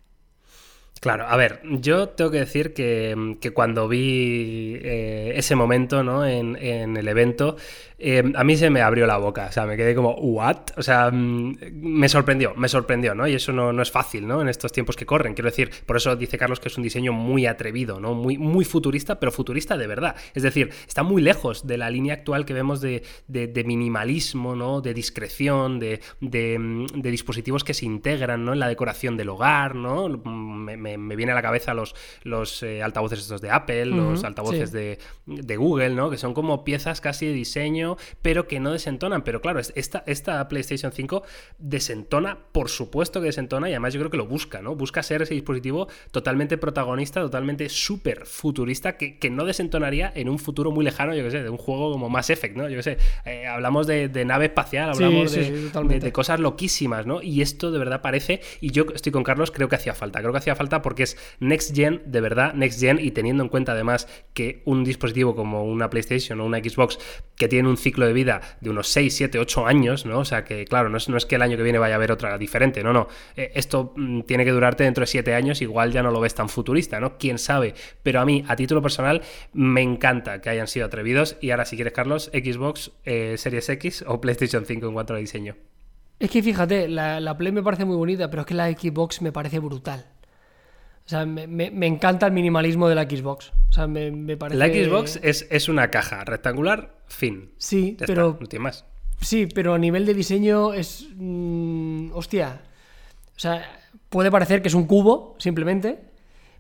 Claro, a ver, yo tengo que decir que, que cuando vi eh, ese momento ¿no? en, en el evento, eh, a mí se me abrió la boca, o sea, me quedé como, ¿what? O sea, mm, me sorprendió, me sorprendió, ¿no? Y eso no, no es fácil, ¿no? En estos tiempos que corren, quiero decir, por eso dice Carlos que es un diseño muy atrevido, ¿no? Muy, muy futurista, pero futurista de verdad. Es decir, está muy lejos de la línea actual que vemos de, de- minimalismo, ¿no? De discreción, de, mm, de dispositivos que se integran, ¿no? En la decoración del hogar, ¿no? Me, me- me viene a la cabeza los, los eh, altavoces estos de Apple, los altavoces sí. de, de Google, ¿no? Que son como piezas casi de diseño, pero que no desentonan. Pero claro, es- esta, esta PlayStation 5 desentona, por supuesto que desentona, y además yo creo que lo busca, ¿no? Busca ser ese dispositivo totalmente protagonista, totalmente súper futurista, que, que no desentonaría en un futuro muy lejano, yo que sé, de un juego como Mass Effect, ¿no? Yo que sé, eh, hablamos de, de nave espacial, hablamos sí, de, sí, de- totalmente. de cosas loquísimas, ¿no? Y esto de verdad parece, y yo estoy con Carlos, creo que hacía falta, creo que hacía falta porque es next gen, de verdad, next gen, y teniendo en cuenta además que un dispositivo como una PlayStation o una Xbox que tiene un ciclo de vida de unos 6, 7, 8 años, ¿no? O sea que, claro, no es, no es que el año que viene vaya a haber otra diferente, no, no. Eh, esto mm, tiene que durarte dentro de 7 años, igual ya no lo ves tan futurista, ¿no? Quién sabe. Pero a mí, a título personal, me encanta que hayan sido atrevidos. Y ahora, si quieres, Carlos, Xbox eh, Series X o PlayStation 5 en cuanto a diseño. Es que fíjate, la, la Play me parece muy bonita, pero es que la Xbox me parece brutal. O sea, me, me- me encanta el minimalismo de la Xbox. O sea, me, me parece... La Xbox es, es una caja rectangular, fin. Sí, Ya pero... está, no tiene más. Sí, pero a nivel de diseño es... mm, hostia. O sea, puede parecer que es un cubo, simplemente.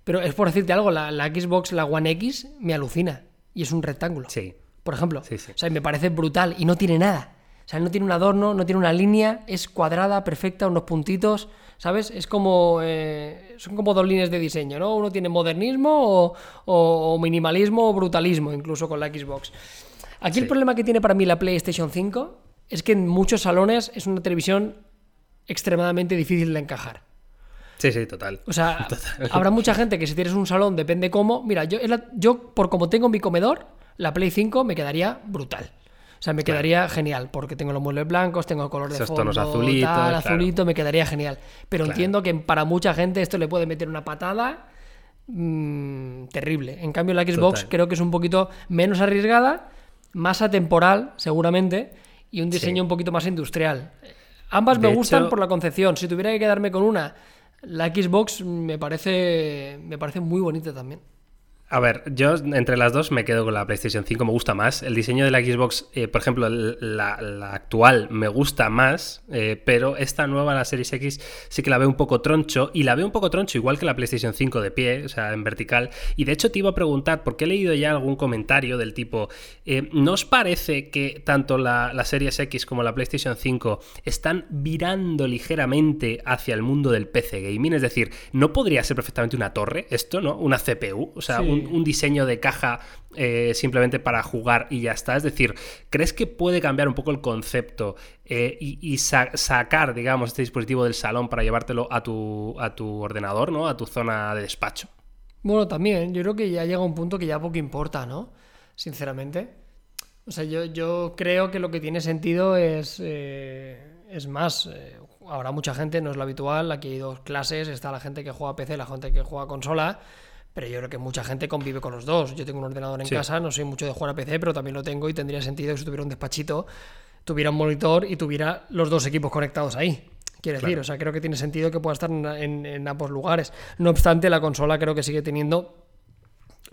Pero es por decirte algo, la, la Xbox, la One X, me alucina. Y es un rectángulo. Sí. Por ejemplo. Sí, sí. O sea, me parece brutal. Y no tiene nada. Sea, no tiene un adorno, no tiene una línea. Es cuadrada, perfecta, unos puntitos. ¿Sabes? Es como... eh, son como dos líneas de diseño, ¿no? Uno tiene modernismo o, o- o minimalismo o brutalismo, incluso con la Xbox. Aquí el problema que tiene para mí la PlayStation 5 es que en muchos salones es una televisión extremadamente difícil de encajar. Sí, sí, total. O sea, habrá mucha gente que si tienes un salón, depende cómo. Mira, yo, yo por como tengo mi comedor, la Play 5 me quedaría brutal. O sea, me quedaría genial, porque tengo los muebles blancos, tengo el color de Esos fondo, tonos azulitos, tal, claro. azulito, me quedaría genial. Pero Claro. entiendo que para mucha gente esto le puede meter una patada mm, terrible. En cambio, la Xbox Total. creo que es un poquito menos arriesgada, más atemporal, seguramente, y un diseño Sí. un poquito más industrial. Ambas De me gustan hecho- por la concepción. Si tuviera que quedarme con una, la Xbox me parece, me parece muy bonita también. A ver, yo entre las dos me quedo con la PlayStation 5, me gusta más. El diseño de la Xbox, eh, por ejemplo, la, la actual me gusta más, eh, pero esta nueva, la Series X, sí que la veo un poco troncho, y la veo un poco troncho igual que la PlayStation 5 de pie, o sea, en vertical. Y de hecho te iba a preguntar, porque he leído ya algún comentario del tipo, eh, ¿no os parece que tanto la, la Series X como la PlayStation 5 están virando ligeramente hacia el mundo del PC gaming? Es decir, ¿no podría ser perfectamente una torre esto, ¿no? Una CPU, o sea, Sí. un, un diseño de caja eh, simplemente para jugar y ya está. Es decir, ¿crees que puede cambiar un poco el concepto eh, y, y sa- sacar, digamos, este dispositivo del salón para llevártelo a tu, a tu ordenador, ¿no? A tu zona de despacho. Bueno, también, yo creo que ya llega un punto que ya poco importa, ¿no? Sinceramente. O sea, yo, yo creo que lo que tiene sentido es, eh, es más, habrá mucha gente, no es lo habitual, aquí hay dos clases, está la gente que juega PC, la gente que juega consola, pero yo creo que mucha gente convive con los dos. Yo tengo un ordenador en Sí. casa, no soy mucho de jugar a PC, pero también lo tengo y tendría sentido que si tuviera un despachito, tuviera un monitor y tuviera los dos equipos conectados ahí. Quiero decir, o sea, creo que tiene sentido que pueda estar en, en- en ambos lugares. No obstante, la consola creo que sigue teniendo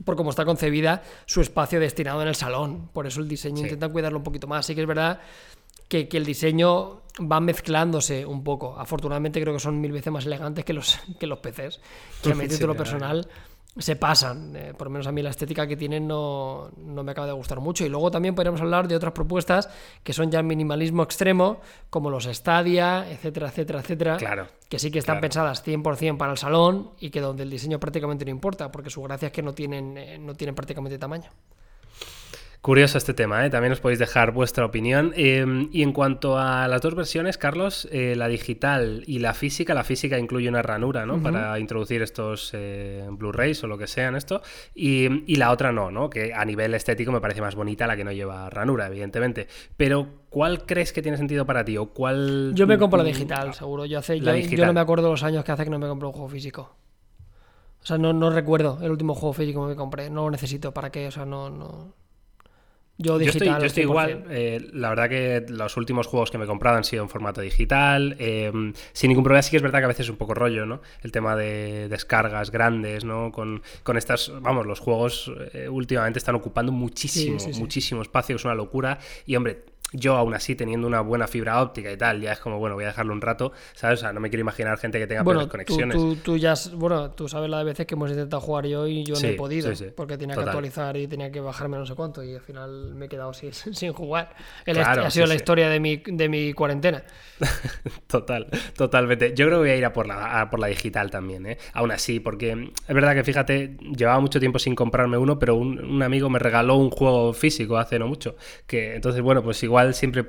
por cómo está concebida, su espacio destinado en el salón. Por eso el diseño Sí. intenta cuidarlo un poquito más. Sí que es verdad que, que el diseño va mezclándose un poco. Afortunadamente creo que son mil veces más elegantes que los, que los PCs. Que a Sí, título personal, se pasan. Eh, por lo menos a mí la estética que tienen no, no me acaba de gustar mucho. Y luego también podríamos hablar de otras propuestas que son ya minimalismo extremo, como los Stadia, etcétera, etcétera, etcétera Claro. que sí que están Claro. pensadas 100% para el salón y que donde el diseño prácticamente no importa, porque su gracia es que no tienen, eh, no tienen prácticamente tamaño. Curioso este tema, ¿eh? también os podéis dejar vuestra opinión. Eh, y en cuanto a las dos versiones, Carlos, eh, la digital y la física, la física incluye una ranura, ¿no? Para introducir estos eh, Blu-rays o lo que sean esto. Y, y la otra no, ¿no? Que a nivel estético me parece más bonita la que no lleva ranura, evidentemente. Pero, ¿cuál crees que tiene sentido para ti? ¿O cuál... Yo me compro la mm, digital, seguro. Yo, hace, yo, yo no me acuerdo los años que hace que no me compro un juego físico. O sea, no, no recuerdo el último juego físico que me compré. No lo necesito. ¿Para qué? O sea, no... no... Yo Yo estoy, digital. yo estoy 100%. igual. eh, la verdad que los últimos juegos que me he comprado han sido en formato digital. eh, sin ningún problema, sí que es verdad que a veces es un poco rollo, ¿no? El tema de descargas grandes, ¿no? Con, con estas, vamos, los juegos eh, últimamente están ocupando muchísimo, Sí, sí, sí. muchísimo espacio, es una locura. Y hombre, yo aún así teniendo una buena fibra óptica y tal, ya es como, bueno, voy a dejarlo un rato, ¿sabes? O sea, no me quiero imaginar gente que tenga Bueno, peores conexiones. tú, tú ya, bueno, tú sabes la de veces que hemos intentado jugar yo y yo no he podido, sí, sí. porque tenía Total. que actualizar y tenía que bajarme no sé cuánto y al final me he quedado sin, sin jugar. El Claro, est- ha sido la historia de mi, de mi cuarentena. Total, totalmente. Yo creo que voy a ir a por la, a por la digital también, ¿eh? Aún así, porque es verdad que fíjate, llevaba mucho tiempo sin comprarme uno, pero un, un amigo me regaló un juego físico hace no mucho. Que entonces, bueno, pues igual siempre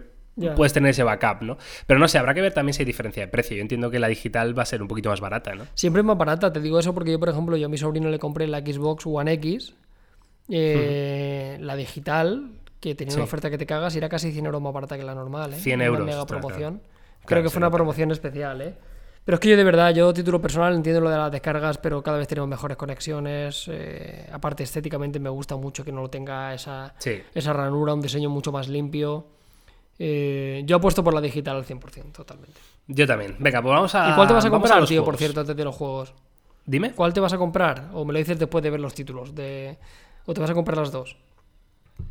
puedes tener ese backup, ¿no? Pero no sé, habrá que ver también si hay diferencia de precio. Yo entiendo que la digital va a ser un poquito más barata, ¿no? Siempre es más barata, te digo eso porque yo, por ejemplo, yo a mi sobrino le compré la Xbox One X, eh, la digital, que tenía una oferta que te cagas y era casi 100 euros más barata que la normal, ¿eh? 100 Una euros, mega promoción. claro. Creo Claro, que fue una promoción especial, ¿eh? Pero es que yo de verdad, yo título personal entiendo lo de las descargas, pero cada vez tenemos mejores conexiones. eh, aparte, estéticamente me gusta mucho que no lo tenga esa, Sí. esa ranura, un diseño mucho más limpio. Eh, yo apuesto por la digital al 100%, totalmente. Yo también. Venga, pues vamos a. ¿Y cuál te vas a comprar, los tío, por juegos. cierto, antes de los juegos? Dime. ¿Cuál te vas a comprar? ¿O me lo dices después de ver los títulos? De... ¿O te vas a comprar las dos?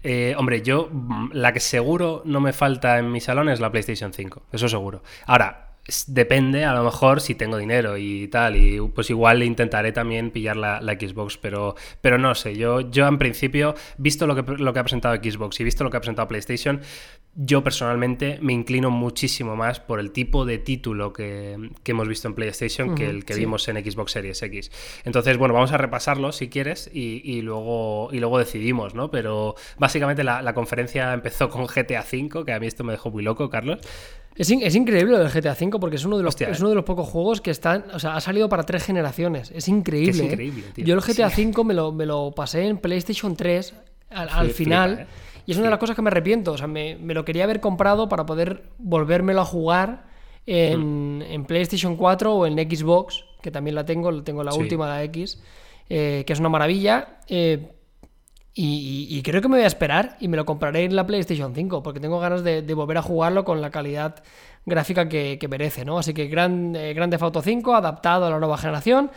Eh, hombre, yo mm, la que seguro no me falta en mi salón es la PlayStation 5, eso seguro. Ahora, depende, a lo mejor si tengo dinero y tal, y pues igual intentaré también pillar la, la Xbox, pero, pero no sé, yo, yo en principio, visto lo que, lo que ha presentado Xbox y visto lo que ha presentado PlayStation, yo personalmente me inclino muchísimo más por el tipo de título que, que hemos visto en PlayStation que el que sí. vimos en Xbox Series X. Entonces, bueno, vamos a repasarlo si quieres y, y luego, y luego decidimos, ¿no? Pero básicamente la, la conferencia empezó con GTA V, que a mí esto me dejó muy loco, Carlos. Es, in- es increíble lo del GTA V porque es uno, de los, Hostia, es eh. uno de los pocos juegos que están. O sea, ha salido para tres generaciones. Es increíble. Es ¿eh? increíble, tío. Yo el GTA V me lo, me lo pasé en PlayStation 3 al, al Flipa, final. ¿eh? Y es una de las cosas que me arrepiento. O sea, me, me lo quería haber comprado para poder volvérmelo a jugar en, en PlayStation 4 o en Xbox, que también la tengo, tengo la Sí. última, la X, eh, que es una maravilla. eh, y, y- y creo que me voy a esperar y me lo compraré en la PlayStation 5 porque tengo ganas de, de volver a jugarlo con la calidad gráfica que, que merece, ¿no? Así que gran, eh, Grand Theft Auto 5 adaptado a la nueva generación.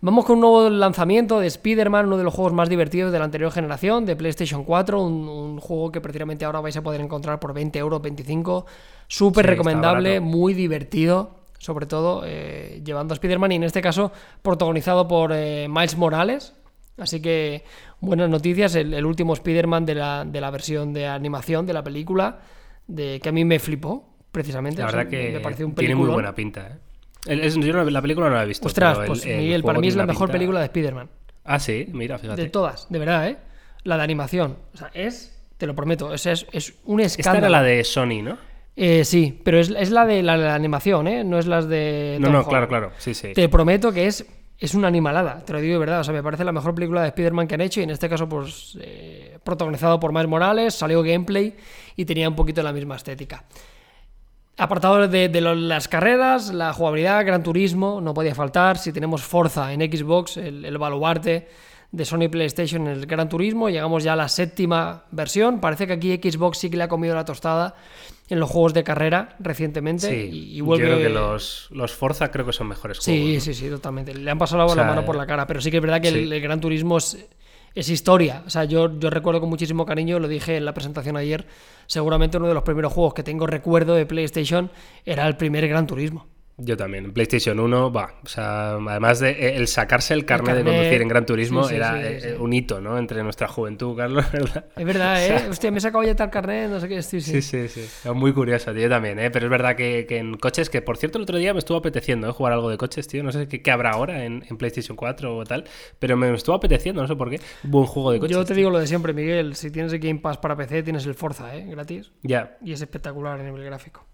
Vamos con un nuevo lanzamiento de Spider-Man, uno de los juegos más divertidos de la anterior generación, de PlayStation 4, un, un juego que precisamente ahora vais a poder encontrar por 20 euros, 25. Súper Sí, recomendable, muy divertido, sobre todo eh, llevando a Spider-Man y en este caso protagonizado por eh, Miles Morales. Así que buenas noticias, el, el último Spider-Man de la, de la versión de animación de la película, de, que a mí me flipó, precisamente. La o sea, verdad que me pareció un tiene muy buena pinta, ¿eh? El- yo no- la película no la he visto. Ostras, pues el Miguel, para mí es la mejor pinta- película de Spider-Man. Ah, sí, mira, fíjate. De todas, de verdad, ¿eh? La de animación. O sea, es, te lo prometo, es, es, es un Esta escándalo. era la de Sony, ¿no? Eh, sí, pero es, es la de la, la animación, ¿eh? No es las de. No, Tom no, claro, claro. Sí, sí. Te prometo que es es una animalada, te lo digo de verdad. O sea, me parece la mejor película de Spider-Man que han hecho y en este caso, pues, eh, protagonizado por Miles Morales, salió gameplay y tenía un poquito la misma estética. Apartado de, de las carreras, la jugabilidad, Gran Turismo, no podía faltar. Si tenemos Forza en Xbox, el, el baluarte de Sony PlayStation en el Gran Turismo, llegamos ya a la séptima versión. Parece que aquí Xbox sí que le ha comido la tostada en los juegos de carrera recientemente Sí, y, y vuelve... yo creo que los, los Forza creo que son mejores juegos. Sí, ¿no? sí, sí, totalmente. Le han pasado la, O sea, mano por la cara, pero sí que es verdad que el Gran Turismo es, es historia. O sea, yo, yo recuerdo con muchísimo cariño, lo dije en la presentación ayer, seguramente uno de los primeros juegos que tengo recuerdo de PlayStation era el primer Gran Turismo. Yo también. En PlayStation 1, va. O sea, además de eh, el sacarse el carnet de carnet, conducir en Gran Turismo sí, sí, era sí, eh, un hito, ¿no? Entre nuestra juventud, Carlos, ¿verdad? Es verdad, ¿eh? Hostia, me he sacado ya tal carnet, no sé qué, sí, sí. Sí, sí, sí. Es muy curioso, tío, yo también, ¿eh? Pero es verdad que, que en coches, que por cierto el otro día me estuvo apeteciendo ¿eh? jugar algo de coches, tío. No sé qué, qué habrá ahora en, en PlayStation 4 o tal, pero me estuvo apeteciendo, no sé por qué. Buen juego de coches. Yo te tío. digo lo de siempre, Miguel, si tienes el Game Pass para PC, tienes el Forza, ¿eh? Gratis. Ya. y es espectacular a nivel gráfico.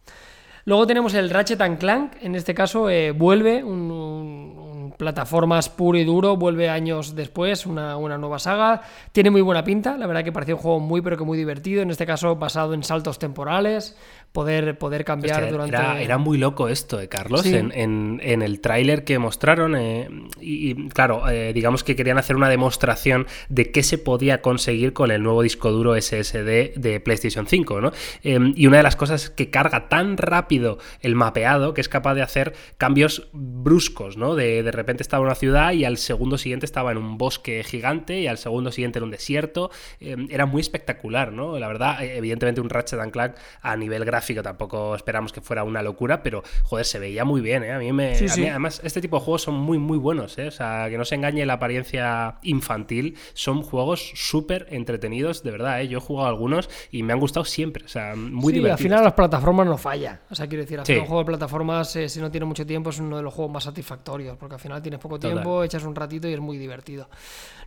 Luego tenemos el Ratchet and Clank, en este caso eh, vuelve, un, un- un plataformas puro y duro, vuelve años después, una, una nueva saga. Tiene muy buena pinta, la verdad que parecía un juego muy pero que muy divertido, en este caso basado en saltos temporales, poder, poder cambiar Hostia, durante... era, era muy loco esto, eh, Carlos, Sí. en, en- en el tráiler que mostraron. eh, y, y, claro, eh, digamos que querían hacer una demostración de qué se podía conseguir con el nuevo disco duro SSD de PlayStation 5, ¿no? Eh, y una de las cosas que carga tan rápido el mapeado que es capaz de hacer cambios bruscos, ¿no? De, de repente estaba en una ciudad y al segundo siguiente estaba en un bosque gigante y al segundo siguiente en un desierto. Eh, era muy espectacular, ¿no? La verdad, eh, evidentemente un Ratchet and Clank a nivel gráfico tampoco esperamos que fuera una locura, pero joder, se veía muy bien, ¿eh? A mí me... Sí, a sí. mí, además, este tipo de juegos son muy, muy buenos, ¿eh? O sea, que no se engañe la apariencia infantil, son juegos súper entretenidos, de verdad, ¿eh? Yo he jugado algunos y me han gustado siempre, o sea, muy sí, divertidos. al final las plataformas no falla. O sea, quiero decir, al final un juego de plataformas, eh, si no tiene mucho tiempo, es uno de los juegos más satisfactorios, porque al final tienes poco Total. tiempo, echas un ratito y es muy divertido.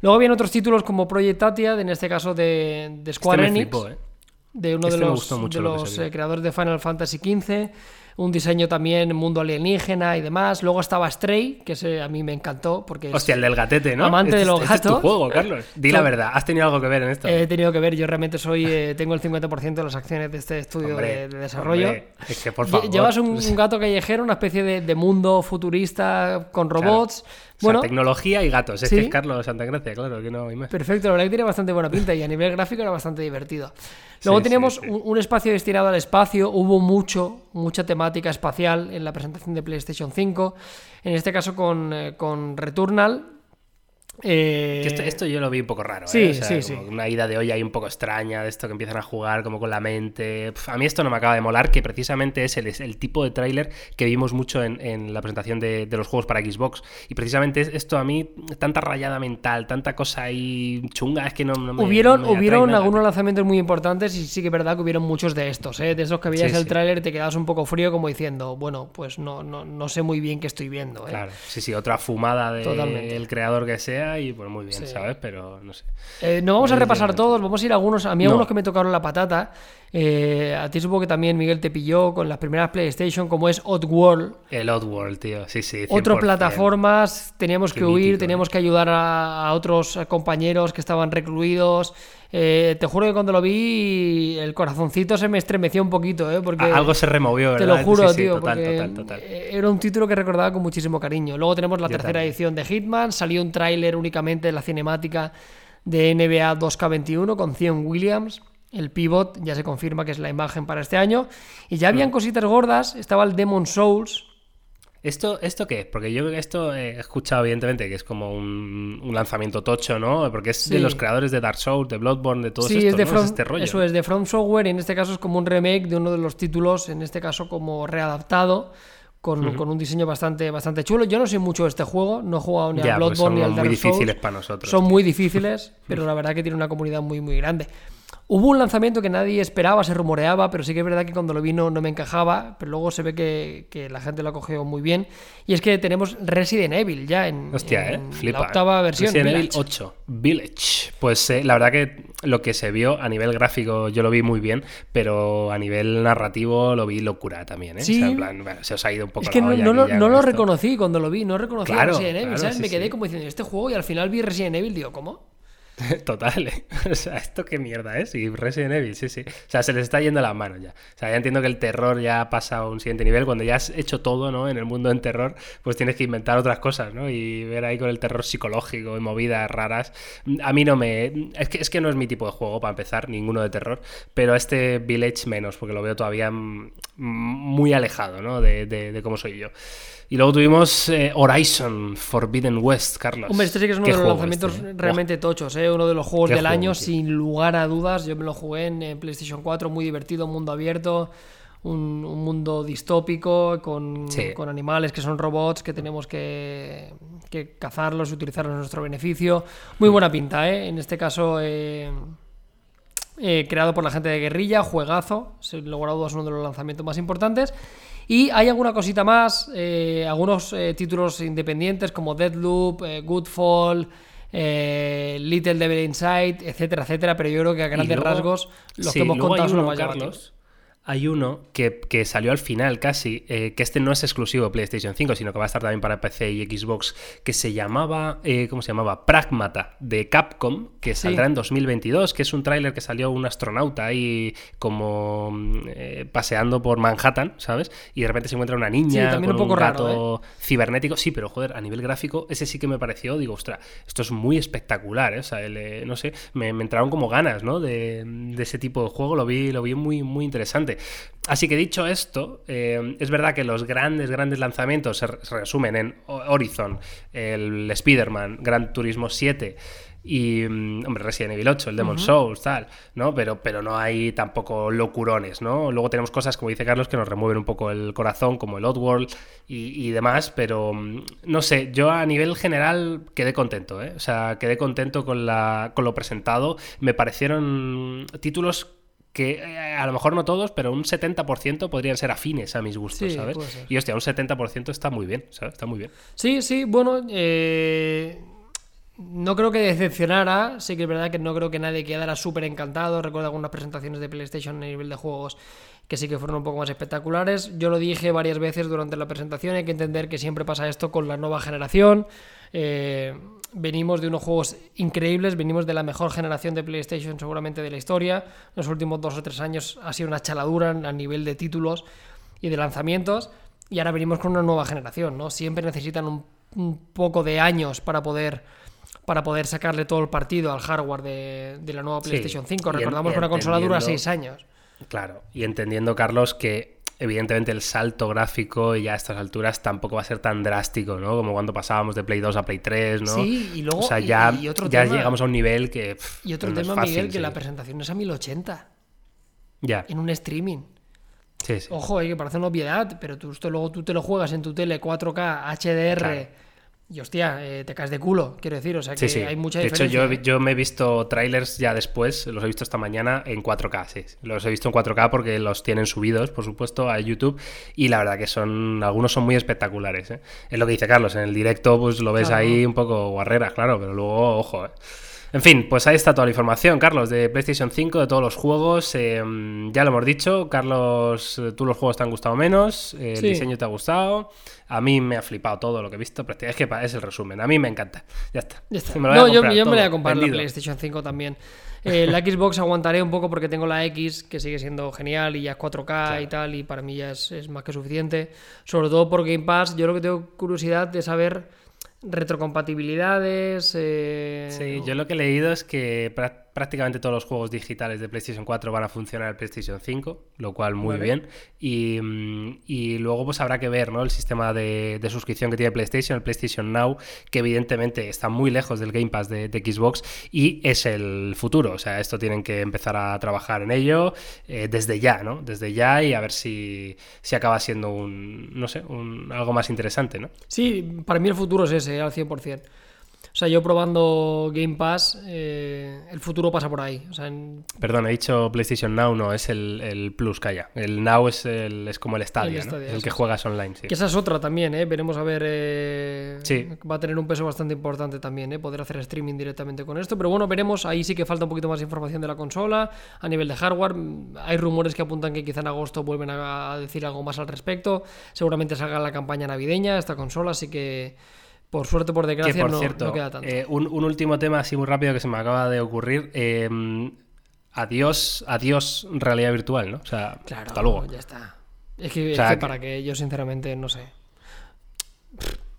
Luego vienen otros títulos como Project Tatia, en este caso de, de Este Square me Enix, flipó, ¿eh? De uno Este de los, de lo eh, creadores de Final Fantasy XV. Un diseño también mundo alienígena y demás. Luego estaba Stray, que ese a mí me encantó porque Hostia, el del gatete, ¿no? Amante Este de es- los este es tu gatos. juego, Carlos. Di la verdad, has tenido algo que ver en esto. he tenido que ver. Yo realmente soy eh, tengo el 50% de las acciones de este estudio Hombre, de, de desarrollo. hombre, es que por favor. Llevas un, un gato callejero, una especie de, de mundo futurista con robots. O sea, Bueno, tecnología y gatos. Es sí. que es Carlos Santagracia, claro, que no hay más. Perfecto, la verdad que tiene bastante buena pinta y a nivel gráfico era bastante divertido. Luego Sí, teníamos sí, sí. Un, un espacio destinado al espacio, hubo mucho, mucha temática espacial en la presentación de PlayStation 5, en este caso con, eh, con Returnal. Eh, esto, esto yo lo vi un poco raro, sí, ¿eh? O sea, sí, sí. Una ida de olla ahí un poco extraña, de esto que empiezan a jugar como con la mente. A mí esto no me acaba de molar, que precisamente es el, es el tipo de tráiler que vimos mucho en, en la presentación de, de los juegos para Xbox. Y precisamente es- esto a mí, tanta rayada mental, tanta cosa ahí chunga, es que no, no me hubieron no me hubieron nada. algunos lanzamientos muy importantes y sí que es verdad que hubieron muchos de estos, ¿eh? de esos que veías el tráiler te quedabas un poco frío como diciendo, bueno, pues no, no, no sé muy bien qué estoy viendo. ¿eh? Claro, sí, sí, otra fumada del creador que sea y pues muy bien, Sí. ¿sabes? Pero no sé. Eh, no vamos a repasar todos, vamos a ir a algunos. A mí No. algunos que me tocaron la patata. Eh, a ti supongo que también Miguel te pilló con las primeras PlayStation, como es Oddworld. El Oddworld, tío, sí, sí. 100%. plataformas, teníamos Qué que huir, mítico, teníamos que ayudar a, a otros compañeros que estaban recluidos. Eh, te juro que cuando lo vi, el corazoncito se me estremeció un poquito, ¿eh? Porque Algo se removió, te ¿verdad? lo juro, Sí, sí, tío, total, porque total, total. eh, era un título que recordaba con muchísimo cariño. Luego tenemos la Yo tercera también. edición de Hitman, salió un tráiler únicamente de la cinemática de NBA 2K21 con Zion Williams. El pivot ya se confirma que es la imagen para este año. Y ya Mm. habían cositas gordas, estaba el Demon Souls. ¿Esto, ¿Esto qué es? Porque yo esto he escuchado, evidentemente, que es como un, un lanzamiento tocho, ¿no? Porque es de los creadores de Dark Souls, de Bloodborne, de todo sí, es de ¿no? From, este rollo. eso es de From Software y en este caso es como un remake de uno de los títulos, en este caso como readaptado, con, con un diseño bastante, bastante chulo. Yo no sé mucho de este juego, no he jugado ni Ya, al porque Bloodborne ni son al Dark muy Souls. difíciles para nosotros. Son tío. muy difíciles, pero la verdad que tiene una comunidad muy, muy grande. Hubo un lanzamiento que nadie esperaba, se rumoreaba, pero sí que es verdad que cuando lo vi no, me encajaba, pero luego se ve que, la gente lo ha cogido muy bien. Y es que tenemos Resident Evil ya en, Hostia, ¿eh? la octava versión. Resident Evil 8, Village. Pues eh, la verdad que lo que se vio a nivel gráfico yo lo vi muy bien, pero a nivel narrativo lo vi locura también, ¿eh? Sí. en plan, se os ha ido un poco Es que no, lo, reconocí cuando lo vi, no reconocí Resident Evil, ¿sabes? me quedé como diciendo, este juego y al final vi Resident Evil, digo, ¿cómo? Total, ¿eh? O sea, esto qué mierda es. Y Resident Evil, sí, sí. O sea, se les está yendo la mano ya. O sea, ya entiendo que el terror ya pasa a un siguiente nivel. Cuando ya has hecho todo, ¿no? En el mundo en terror, pues tienes que inventar otras cosas, ¿no? Y ver ahí con el terror psicológico y movidas raras. A mí no me. Es que, es que no es mi tipo de juego, para empezar, ninguno de terror. Pero este Village menos, porque lo veo todavía muy alejado, ¿no? De, de cómo soy yo. Y luego tuvimos eh, Horizon Forbidden West, Carlos. Hombre, este sí que es uno de los lanzamientos este, eh? realmente tochos, ¿eh? Uno de los juegos del año, sin lugar a dudas. Yo me lo jugué en, PlayStation 4, muy divertido, mundo abierto, un, mundo distópico con, con, animales que son robots que tenemos que, que, cazarlos y utilizarlos a nuestro beneficio. Muy buena pinta, ¿eh? En este caso. Eh, creado por la gente de Guerrilla, juegazo, sin lugar a dudas uno de los lanzamientos más importantes. Y hay alguna cosita más, eh, algunos eh, títulos independientes como Deadloop, eh, Little Devil Inside, etcétera, etcétera, pero yo creo que a grandes rasgos los que hemos contado son los más llamativos hay uno que, salió al final casi, eh, que este no es exclusivo de PlayStation 5, sino que va a estar también para PC y Xbox, que se llamaba, eh, ¿cómo se llamaba? Pragmata, de Capcom, que saldrá en 2022, que es un tráiler que salió un astronauta ahí como eh, paseando por Manhattan, ¿sabes? Y de repente se encuentra una niña con un, poco gato cibernético. Sí, pero joder, a nivel gráfico, ese sí que me pareció, digo, ostras, esto es muy espectacular, ¿eh? O sea, no sé, me, entraron como ganas, ¿no? De, de, ese tipo de juego, lo vi, lo vi muy, muy interesante. Así que dicho esto, eh, es verdad que los grandes, grandes lanzamientos se, resumen en Horizon, el Spider-Man, Gran Turismo 7 y, mm, hombre, Resident Evil 8, el Demon Souls, tal, ¿no? Pero, pero no hay tampoco locurones, ¿no? Luego tenemos cosas, como dice Carlos, que nos remueven un poco el corazón, como el Oddworld y, y demás, pero mm, no sé, yo a nivel general quedé contento, ¿eh? O sea, quedé contento con, la, con lo presentado. Me parecieron títulos que eh, a lo mejor no todos, pero un 70% podrían ser afines a mis gustos, ¿sabes? Y hostia, un 70% está muy bien, ¿sabes? Está muy bien. Sí, sí, bueno, eh, no creo que decepcionara, sí que es verdad que no creo que nadie quedara súper encantado, recuerdo algunas presentaciones de PlayStation a nivel de juegos que sí que fueron un poco más espectaculares. Yo lo dije varias veces durante la presentación, hay que entender que siempre pasa esto con la nueva generación. Eh, venimos de unos juegos increíbles, venimos de la mejor generación de PlayStation seguramente de la historia. Los últimos dos o tres años ha sido una chaladura a nivel de títulos y de lanzamientos. Y ahora venimos con una nueva generación, ¿no? Siempre necesitan un, poco de años para poder para poder sacarle todo el partido al hardware de, la nueva PlayStation 5. Recordamos que una consola dura seis años. Claro, y entendiendo, Carlos, que evidentemente el salto gráfico ya a estas alturas tampoco va a ser tan drástico, ¿no? Como cuando pasábamos de Play 2 a Play 3, ¿no? Sí, y luego... O sea, ya, ya llegamos a un nivel que... y otro tema, Miguel, que la presentación es a 1080. Ya. En un streaming. Sí, sí. Ojo, hay que parece una obviedad, pero tú, esto luego tú te lo juegas en tu tele 4K, HDR... Y hostia, eh, te caes de culo, quiero decir, o sea que hay mucha diferencia. De hecho, yo, me he visto trailers ya después, los he visto esta mañana en 4K, sí. Los he visto en 4K porque los tienen subidos, por supuesto, a YouTube. Y la verdad que son, algunos son muy espectaculares. ¿eh? Es lo que dice Carlos, en el directo pues lo ves ahí un poco guarrera, claro, pero luego, ojo, ¿eh? En fin, pues ahí está toda la información, Carlos, de PlayStation 5, de todos los juegos. Em, ya lo hemos dicho, Carlos, tú los juegos te han gustado menos, el diseño te ha gustado. A mí me ha flipado todo lo que he visto, pero es que es el resumen. A mí me encanta. Ya está. no, yo, me voy a comprar la PlayStation 5 también. Eh, la Xbox aguantaré un poco porque tengo la X, que sigue siendo genial y ya es 4K y tal, y para mí ya es, es más que suficiente. Sobre todo por Game Pass, yo lo que tengo curiosidad de saber retrocompatibilidades. Eh, sí, yo lo que he leído es que prácticamente todos los juegos digitales de PlayStation 4 van a funcionar en PlayStation 5, lo cual muy bien. Mm, y, luego pues habrá que ver ¿no? el sistema de, suscripción que tiene PlayStation, el PlayStation Now, que evidentemente está muy lejos del Game Pass de, Xbox y es el futuro. O sea, esto tienen que empezar a trabajar en ello eh, desde ya, ¿no? Desde ya y a ver si, si acaba siendo un, no sé, un, algo más interesante, ¿no? Sí, para mí el futuro es ese, al 100%. O sea, yo probando Game Pass, eh, el futuro pasa por ahí. O sea, en- Perdón, he dicho PlayStation Now, no, es el, el Plus, calla. El Now es, el, es como el Stadia, El ¿no? Stadia, el que juegas online, sí. Que esa es otra también, ¿eh? Veremos a ver. eh, Sí. Va a tener un peso bastante importante también, ¿eh? Poder hacer streaming directamente con esto. Pero bueno, veremos. Ahí sí que falta un poquito más de información de la consola. A nivel de hardware, mm, hay rumores que apuntan que quizá en agosto vuelven a decir algo más al respecto. Seguramente salga la campaña navideña esta consola, así que. Por suerte, por Que desgracia, por no, cierto, no queda tanto. eh, un, un último tema así muy rápido que se me acaba de ocurrir. eh, adiós, adiós realidad virtual, ¿no? O sea, claro, hasta luego. ya está. Es que, O es sea, que que- para que yo, sinceramente, no sé.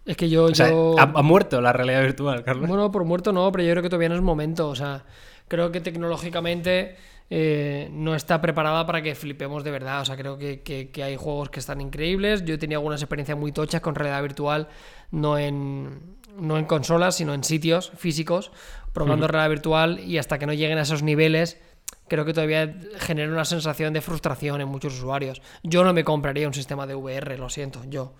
Es que yo. O sea, yo... ha, ha muerto la realidad virtual, Carlos. Bueno, por muerto no, pero yo creo que todavía no es momento. O sea, creo que tecnológicamente eh, no está preparada para que flipemos de verdad. O sea, creo que, que- que hay juegos que están increíbles. Yo he tenido algunas experiencias muy tochas con realidad virtual, no en, no en consolas, sino en sitios físicos, probando realidad virtual y hasta que no lleguen a esos niveles. Creo que todavía genera una sensación de frustración en muchos usuarios. Yo no me compraría un sistema de VR, lo siento, yo.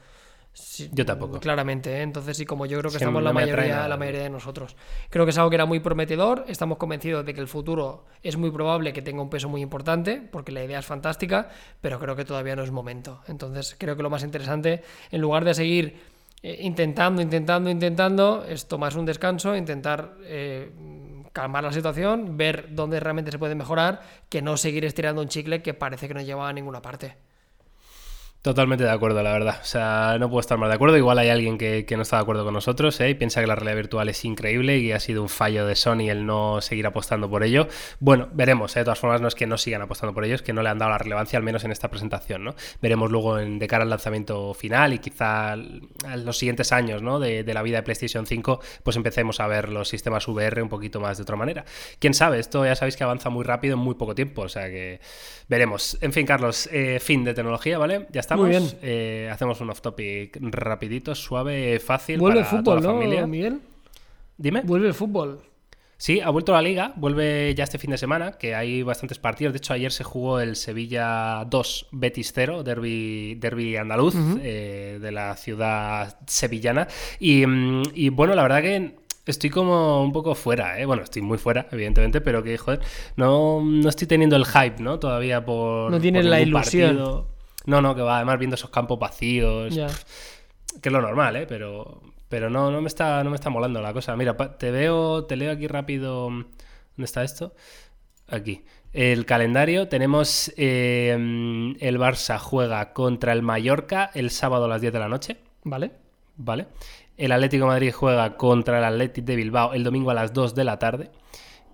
Sí, Yo tampoco. Claramente, ¿eh? entonces, y como yo creo que Es que estamos no la mayoría, la mayoría de nosotros. Creo que es algo que era muy prometedor. Estamos convencidos de que el futuro es muy probable que tenga un peso muy importante, porque la idea es fantástica, pero creo que todavía no es momento. Entonces, creo que lo más interesante, en lugar de seguir eh, intentando, intentando, intentando, es tomarse un descanso, intentar eh, calmar la situación, ver dónde realmente se puede mejorar, que no seguir estirando un chicle que parece que no lleva a ninguna parte. Totalmente de acuerdo, la verdad. O sea, no puedo estar más de acuerdo. Igual hay alguien que, que no está de acuerdo con nosotros ¿eh? y piensa que la realidad virtual es increíble y ha sido un fallo de Sony el no seguir apostando por ello. Bueno, veremos. ¿eh? De todas formas, no es que no sigan apostando por ello, es que no le han dado la relevancia, al menos en esta presentación. ¿no? Veremos luego en, de cara al lanzamiento final y quizá en los siguientes años ¿no? de, de la vida de PlayStation 5, pues empecemos a ver los sistemas VR un poquito más de otra manera. Quién sabe, esto ya sabéis que avanza muy rápido en muy poco tiempo, o sea que veremos. En fin, Carlos, eh, fin de tecnología, ¿vale? Ya estamos. Muy bien. Eh, hacemos un off topic rapidito, suave, fácil. Vuelve el para fútbol, toda ¿no, la familia. Miguel? Dime. Vuelve el fútbol. Sí, ha vuelto la liga, vuelve ya este fin de semana, que hay bastantes partidos. De hecho, ayer se jugó el Sevilla 2, Betis 0, derby, derby andaluz eh, de la ciudad sevillana. Y, mm, y, bueno, la verdad que estoy como un poco fuera, ¿eh? Bueno, estoy muy fuera, evidentemente, pero que, joder, no, no estoy teniendo el hype, ¿no? Todavía por. No tienes por la ilusión. partido. No, no, que va, además viendo esos campos vacíos Ya. que es lo normal, ¿eh? Pero, pero no, no, me está, no me está molando la cosa. Mira, te veo, te leo aquí rápido. ¿Dónde está esto? Aquí. El calendario. Tenemos eh, el Barça juega contra el Mallorca el sábado a las 10 de la noche. ¿Vale? ¿Vale? El Atlético de Madrid juega contra el Athletic de Bilbao el domingo a las 2 de la tarde.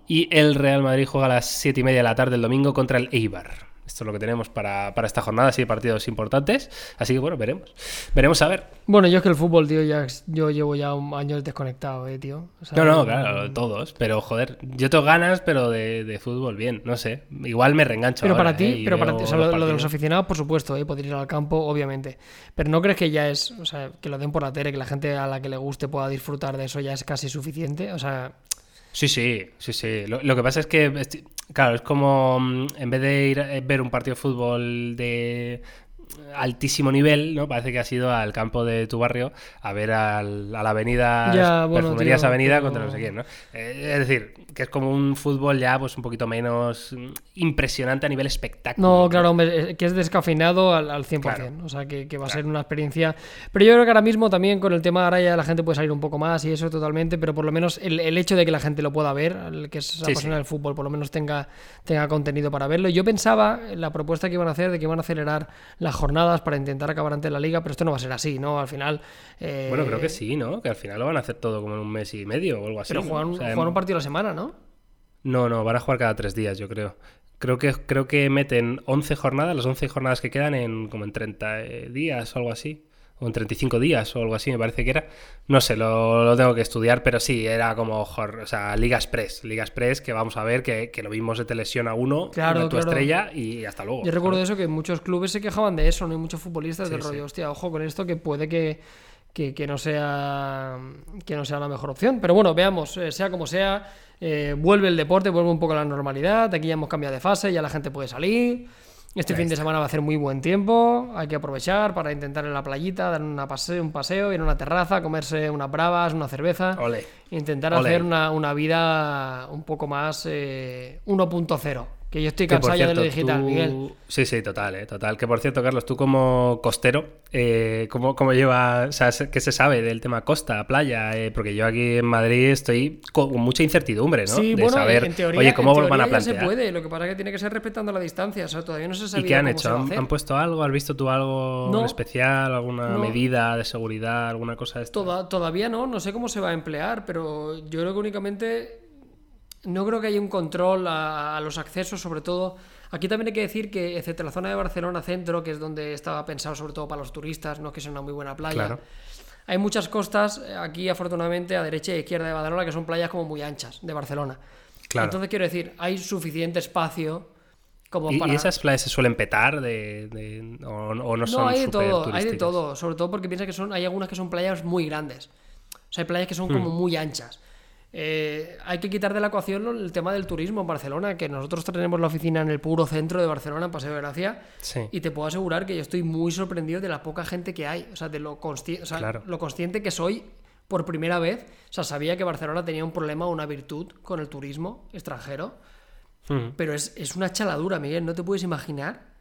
Y el Real Madrid juega a las 7 y media de la tarde el domingo contra el Eibar. Esto es lo que tenemos para, para esta jornada, así partidos importantes. Así que bueno, veremos. Veremos a ver. Bueno, yo es que el fútbol, tío, ya yo llevo ya un año desconectado, eh, tío. O sea, No, no, claro, todos. Pero joder, yo tengo ganas, pero de, de fútbol bien, no sé. Igual me reengancho. Pero ahora, para ti, ¿eh? Pero para ti, o sea, lo, de los aficionados, por supuesto, eh, poder ir al campo, obviamente. Pero no crees que ya es, o sea, que lo den por la tele, que la gente a la que le guste pueda disfrutar de eso ya es casi suficiente. O sea, Sí, sí, sí, sí. Lo, lo que pasa es que, claro, es como mm, en vez de ir a ver un partido de fútbol de altísimo nivel, ¿no? Parece que has ido al campo de tu barrio a ver al- a la avenida Ya, bueno, Perfumerías tío, Avenida pero- contra no sé quién, ¿no? Eh, es decir, que es como un fútbol ya pues un poquito menos mm, impresionante a nivel espectáculo. no, claro, hombre, eh, que es descafeinado al, al 100%. Claro. O sea, que, que va a ser una experiencia. Pero yo creo que ahora mismo también con el tema ahora ya la gente puede salir un poco más y eso totalmente, pero por lo menos el, el hecho de que la gente lo pueda ver, el que es apasionado sí. del fútbol, por lo menos tenga, tenga contenido para verlo. Yo pensaba en la propuesta que iban a hacer de que iban a acelerar las jornadas para intentar acabar ante la liga, pero esto no va a ser así, ¿no? Al final. eh, Bueno, creo que sí, ¿no? Que al final lo van a hacer todo como en un mes y medio o algo así. Pero ¿no? juegan, O sea, juegan un partido a la semana, ¿no? No, no, van a jugar cada tres días, yo creo. Creo que, creo que meten 11 jornadas, las 11 jornadas que quedan en como en 30 eh, días o algo así. O en 35 días o algo así, me parece que era. No sé, lo, lo tengo que estudiar, pero sí, era como, o sea, Liga Express. Liga Express, que vamos a ver que, que lo mismo se te lesiona uno, Claro, una tu claro. estrella y hasta luego. Yo recuerdo eso que muchos clubes se quejaban de eso, no hay muchos futbolistas del Sí, rollo, sí. hostia, ojo con esto que puede que, que, que no sea que no sea la mejor opción. Pero bueno, veamos, eh, sea como sea, eh, vuelve el deporte, vuelve un poco a la normalidad, aquí ya hemos cambiado de fase, ya la gente puede salir. Este fin de semana va a hacer muy buen tiempo, hay que aprovechar para intentar en la playita, dar una paseo, un paseo, ir a una terraza, comerse unas bravas, una cerveza. Intentar hacer una, una vida un poco más eh, 1.0. Que yo estoy cansado ya de lo digital, tú- Miguel. Sí, sí, total, eh, total. Que por cierto, Carlos, tú como costero, eh, ¿cómo, cómo lleva, o sea, se- qué se sabe del tema costa, playa? Eh, porque yo aquí en Madrid estoy con mucha incertidumbre, ¿no? Sí, de bueno, saber, en teoría, oye, ¿cómo en van a teoría ya plantear? se puede, lo que pasa es que tiene que ser respetando la distancia, o sea, todavía no se sabía ¿Y qué han cómo hecho? se va a ¿Han, hacer. han puesto algo? ¿Has visto tú algo No. en especial? ¿Alguna No. medida de seguridad? ¿Alguna cosa de esto? Toda- todavía no, no sé cómo se va a emplear, pero yo creo que únicamente no creo que haya un control a, a los accesos, sobre todo. Aquí también hay que decir que, excepto la zona de Barcelona Centro, que es donde estaba pensado sobre todo para los turistas, no es que sea una muy buena playa. Claro. Hay muchas costas eh, aquí, afortunadamente, a derecha e izquierda de Badalona, que son playas como muy anchas de Barcelona. Claro. Entonces, quiero decir, hay suficiente espacio como ¿Y, para. y esas playas se suelen petar de, de- o, o no son No, hay de todo, hay de todo. Sobre todo porque piensa que son, hay algunas que son playas muy grandes. O sea, hay playas que son como Hmm. muy anchas. Eh, hay que quitar de la ecuación el tema del turismo en Barcelona, que nosotros tenemos la oficina en el puro centro de Barcelona, en Paseo de Gracia, Sí. y te puedo asegurar que yo estoy muy sorprendido de la poca gente que hay, o sea, de lo, consci- o sea, Claro. lo consciente que soy por primera vez. O sea, sabía que Barcelona tenía un problema o una virtud con el turismo extranjero, pero es, es una chaladura, Miguel. No te puedes imaginar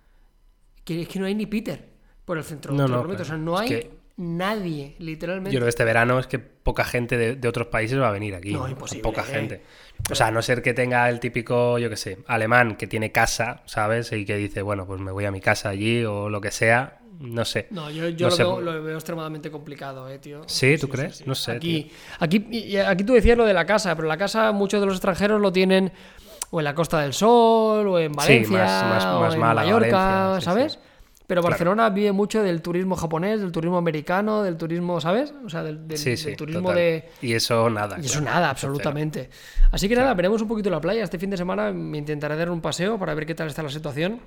que es que no hay ni Peter por el centro. No, lo no, prometo. O sea, claro. no Es hay que- nadie, literalmente. Yo creo que este verano es que poca gente de, de otros países va a venir aquí. No, imposible, Poca eh. gente. O sea, a no ser que tenga el típico, yo qué sé, alemán que tiene casa, ¿sabes? Y que dice, bueno, pues me voy a mi casa allí o lo que sea. No sé. No, yo, yo No lo, sé. veo, lo veo extremadamente complicado, eh, tío. ¿Sí? ¿Tú crees? No sé, Aquí, aquí, aquí tú decías lo de la casa, pero la casa muchos de los extranjeros lo tienen o en la Costa del Sol, o en Valencia, más- más- o más en Málaga, Mallorca, Valencia, sí, ¿sabes? Pero Claro. Barcelona vive mucho del turismo japonés, del turismo americano, del turismo, ¿sabes? O sea, del, del- Sí, del sí. turismo total. de... Y eso nada. Y eso nada, absolutamente. Así que nada, veremos un poquito la playa. Este fin de semana me intentaré dar un paseo para ver qué tal está la situación.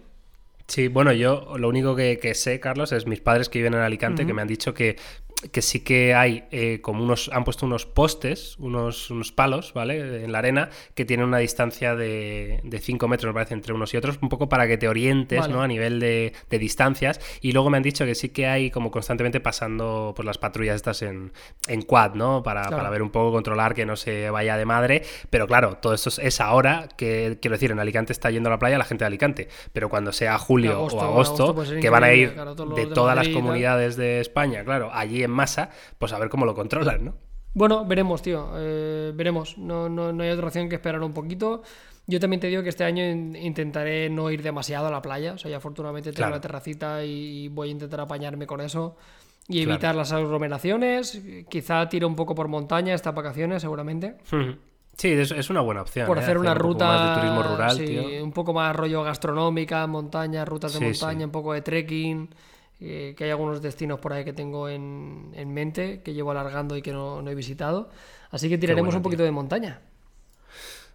Sí, bueno, yo lo único que, que sé, Carlos, es mis padres que viven en Alicante, que me han dicho que, que sí que hay eh, como unos, han puesto unos postes, unos, unos palos, ¿vale? En la arena, que tienen una distancia de 5 metros, me parece, entre unos y otros, un poco para que te orientes, Vale. ¿no? A nivel de, de distancias. Y luego me han dicho que sí que hay como constantemente pasando pues, las patrullas estas en, en quad, ¿no? Para, Claro. para ver un poco, controlar que no se vaya de madre. Pero claro, todo esto es- es ahora que, quiero decir, en Alicante está yendo a la playa la gente de Alicante. Pero cuando sea julio Agosto, o agosto, que van a ir claro, de de todas las comunidades de España, claro, allí en masa, pues a ver cómo lo controlan, ¿no? Bueno, veremos, tío. eh, veremos. No, no, no hay otra opción que esperar un poquito. Yo también te digo que este año in- intentaré no ir demasiado a la playa. O sea, ya afortunadamente tengo Claro. la terracita y voy a intentar apañarme con eso. Y Claro. evitar las aglomeraciones. Quizá tire un poco por montaña estas vacaciones, seguramente. Sí, es, una buena opción. Por ¿eh? hacer una un poco ruta más de turismo rural, sí, tío. un poco más rollo gastronómica, montaña, rutas de Sí, montaña, sí. un poco de trekking. Eh, que hay algunos destinos por ahí que tengo en, en mente, que llevo alargando y que no, no he visitado. Así que tiraremos bueno, un poquito de montaña.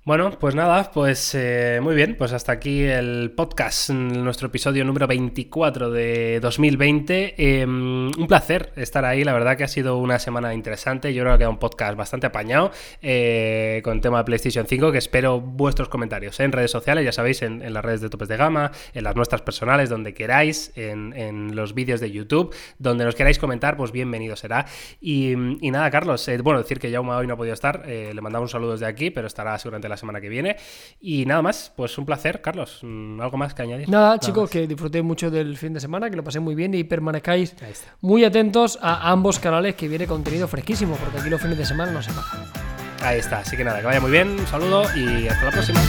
Bueno, pues nada, pues eh, muy bien, pues hasta aquí el podcast, nuestro episodio número 24 de 2020. Eh, un placer estar ahí, la verdad que ha sido una semana interesante, yo creo que ha un podcast bastante apañado eh, con tema de PlayStation 5, que espero vuestros comentarios ¿eh? en redes sociales, ya sabéis, en, las redes de Topes de Gama, en las nuestras personales, donde queráis, en, los vídeos de YouTube, donde nos queráis comentar, pues bienvenido será. Y, nada, Carlos, eh, bueno, decir que Jauma hoy no ha podido estar, le mandamos un saludo desde aquí, pero estará seguramente la semana que viene. Y nada más, pues un placer, Carlos. Mm, ¿Algo más que añadir? Nada, chicos, que disfrutéis mucho del fin de semana, que lo paséis muy bien y permanezcáis muy atentos a ambos canales que viene contenido fresquísimo, porque aquí los fines de semana no se pasan. Ahí está, así que nada, que vaya muy bien, un saludo y hasta la próxima.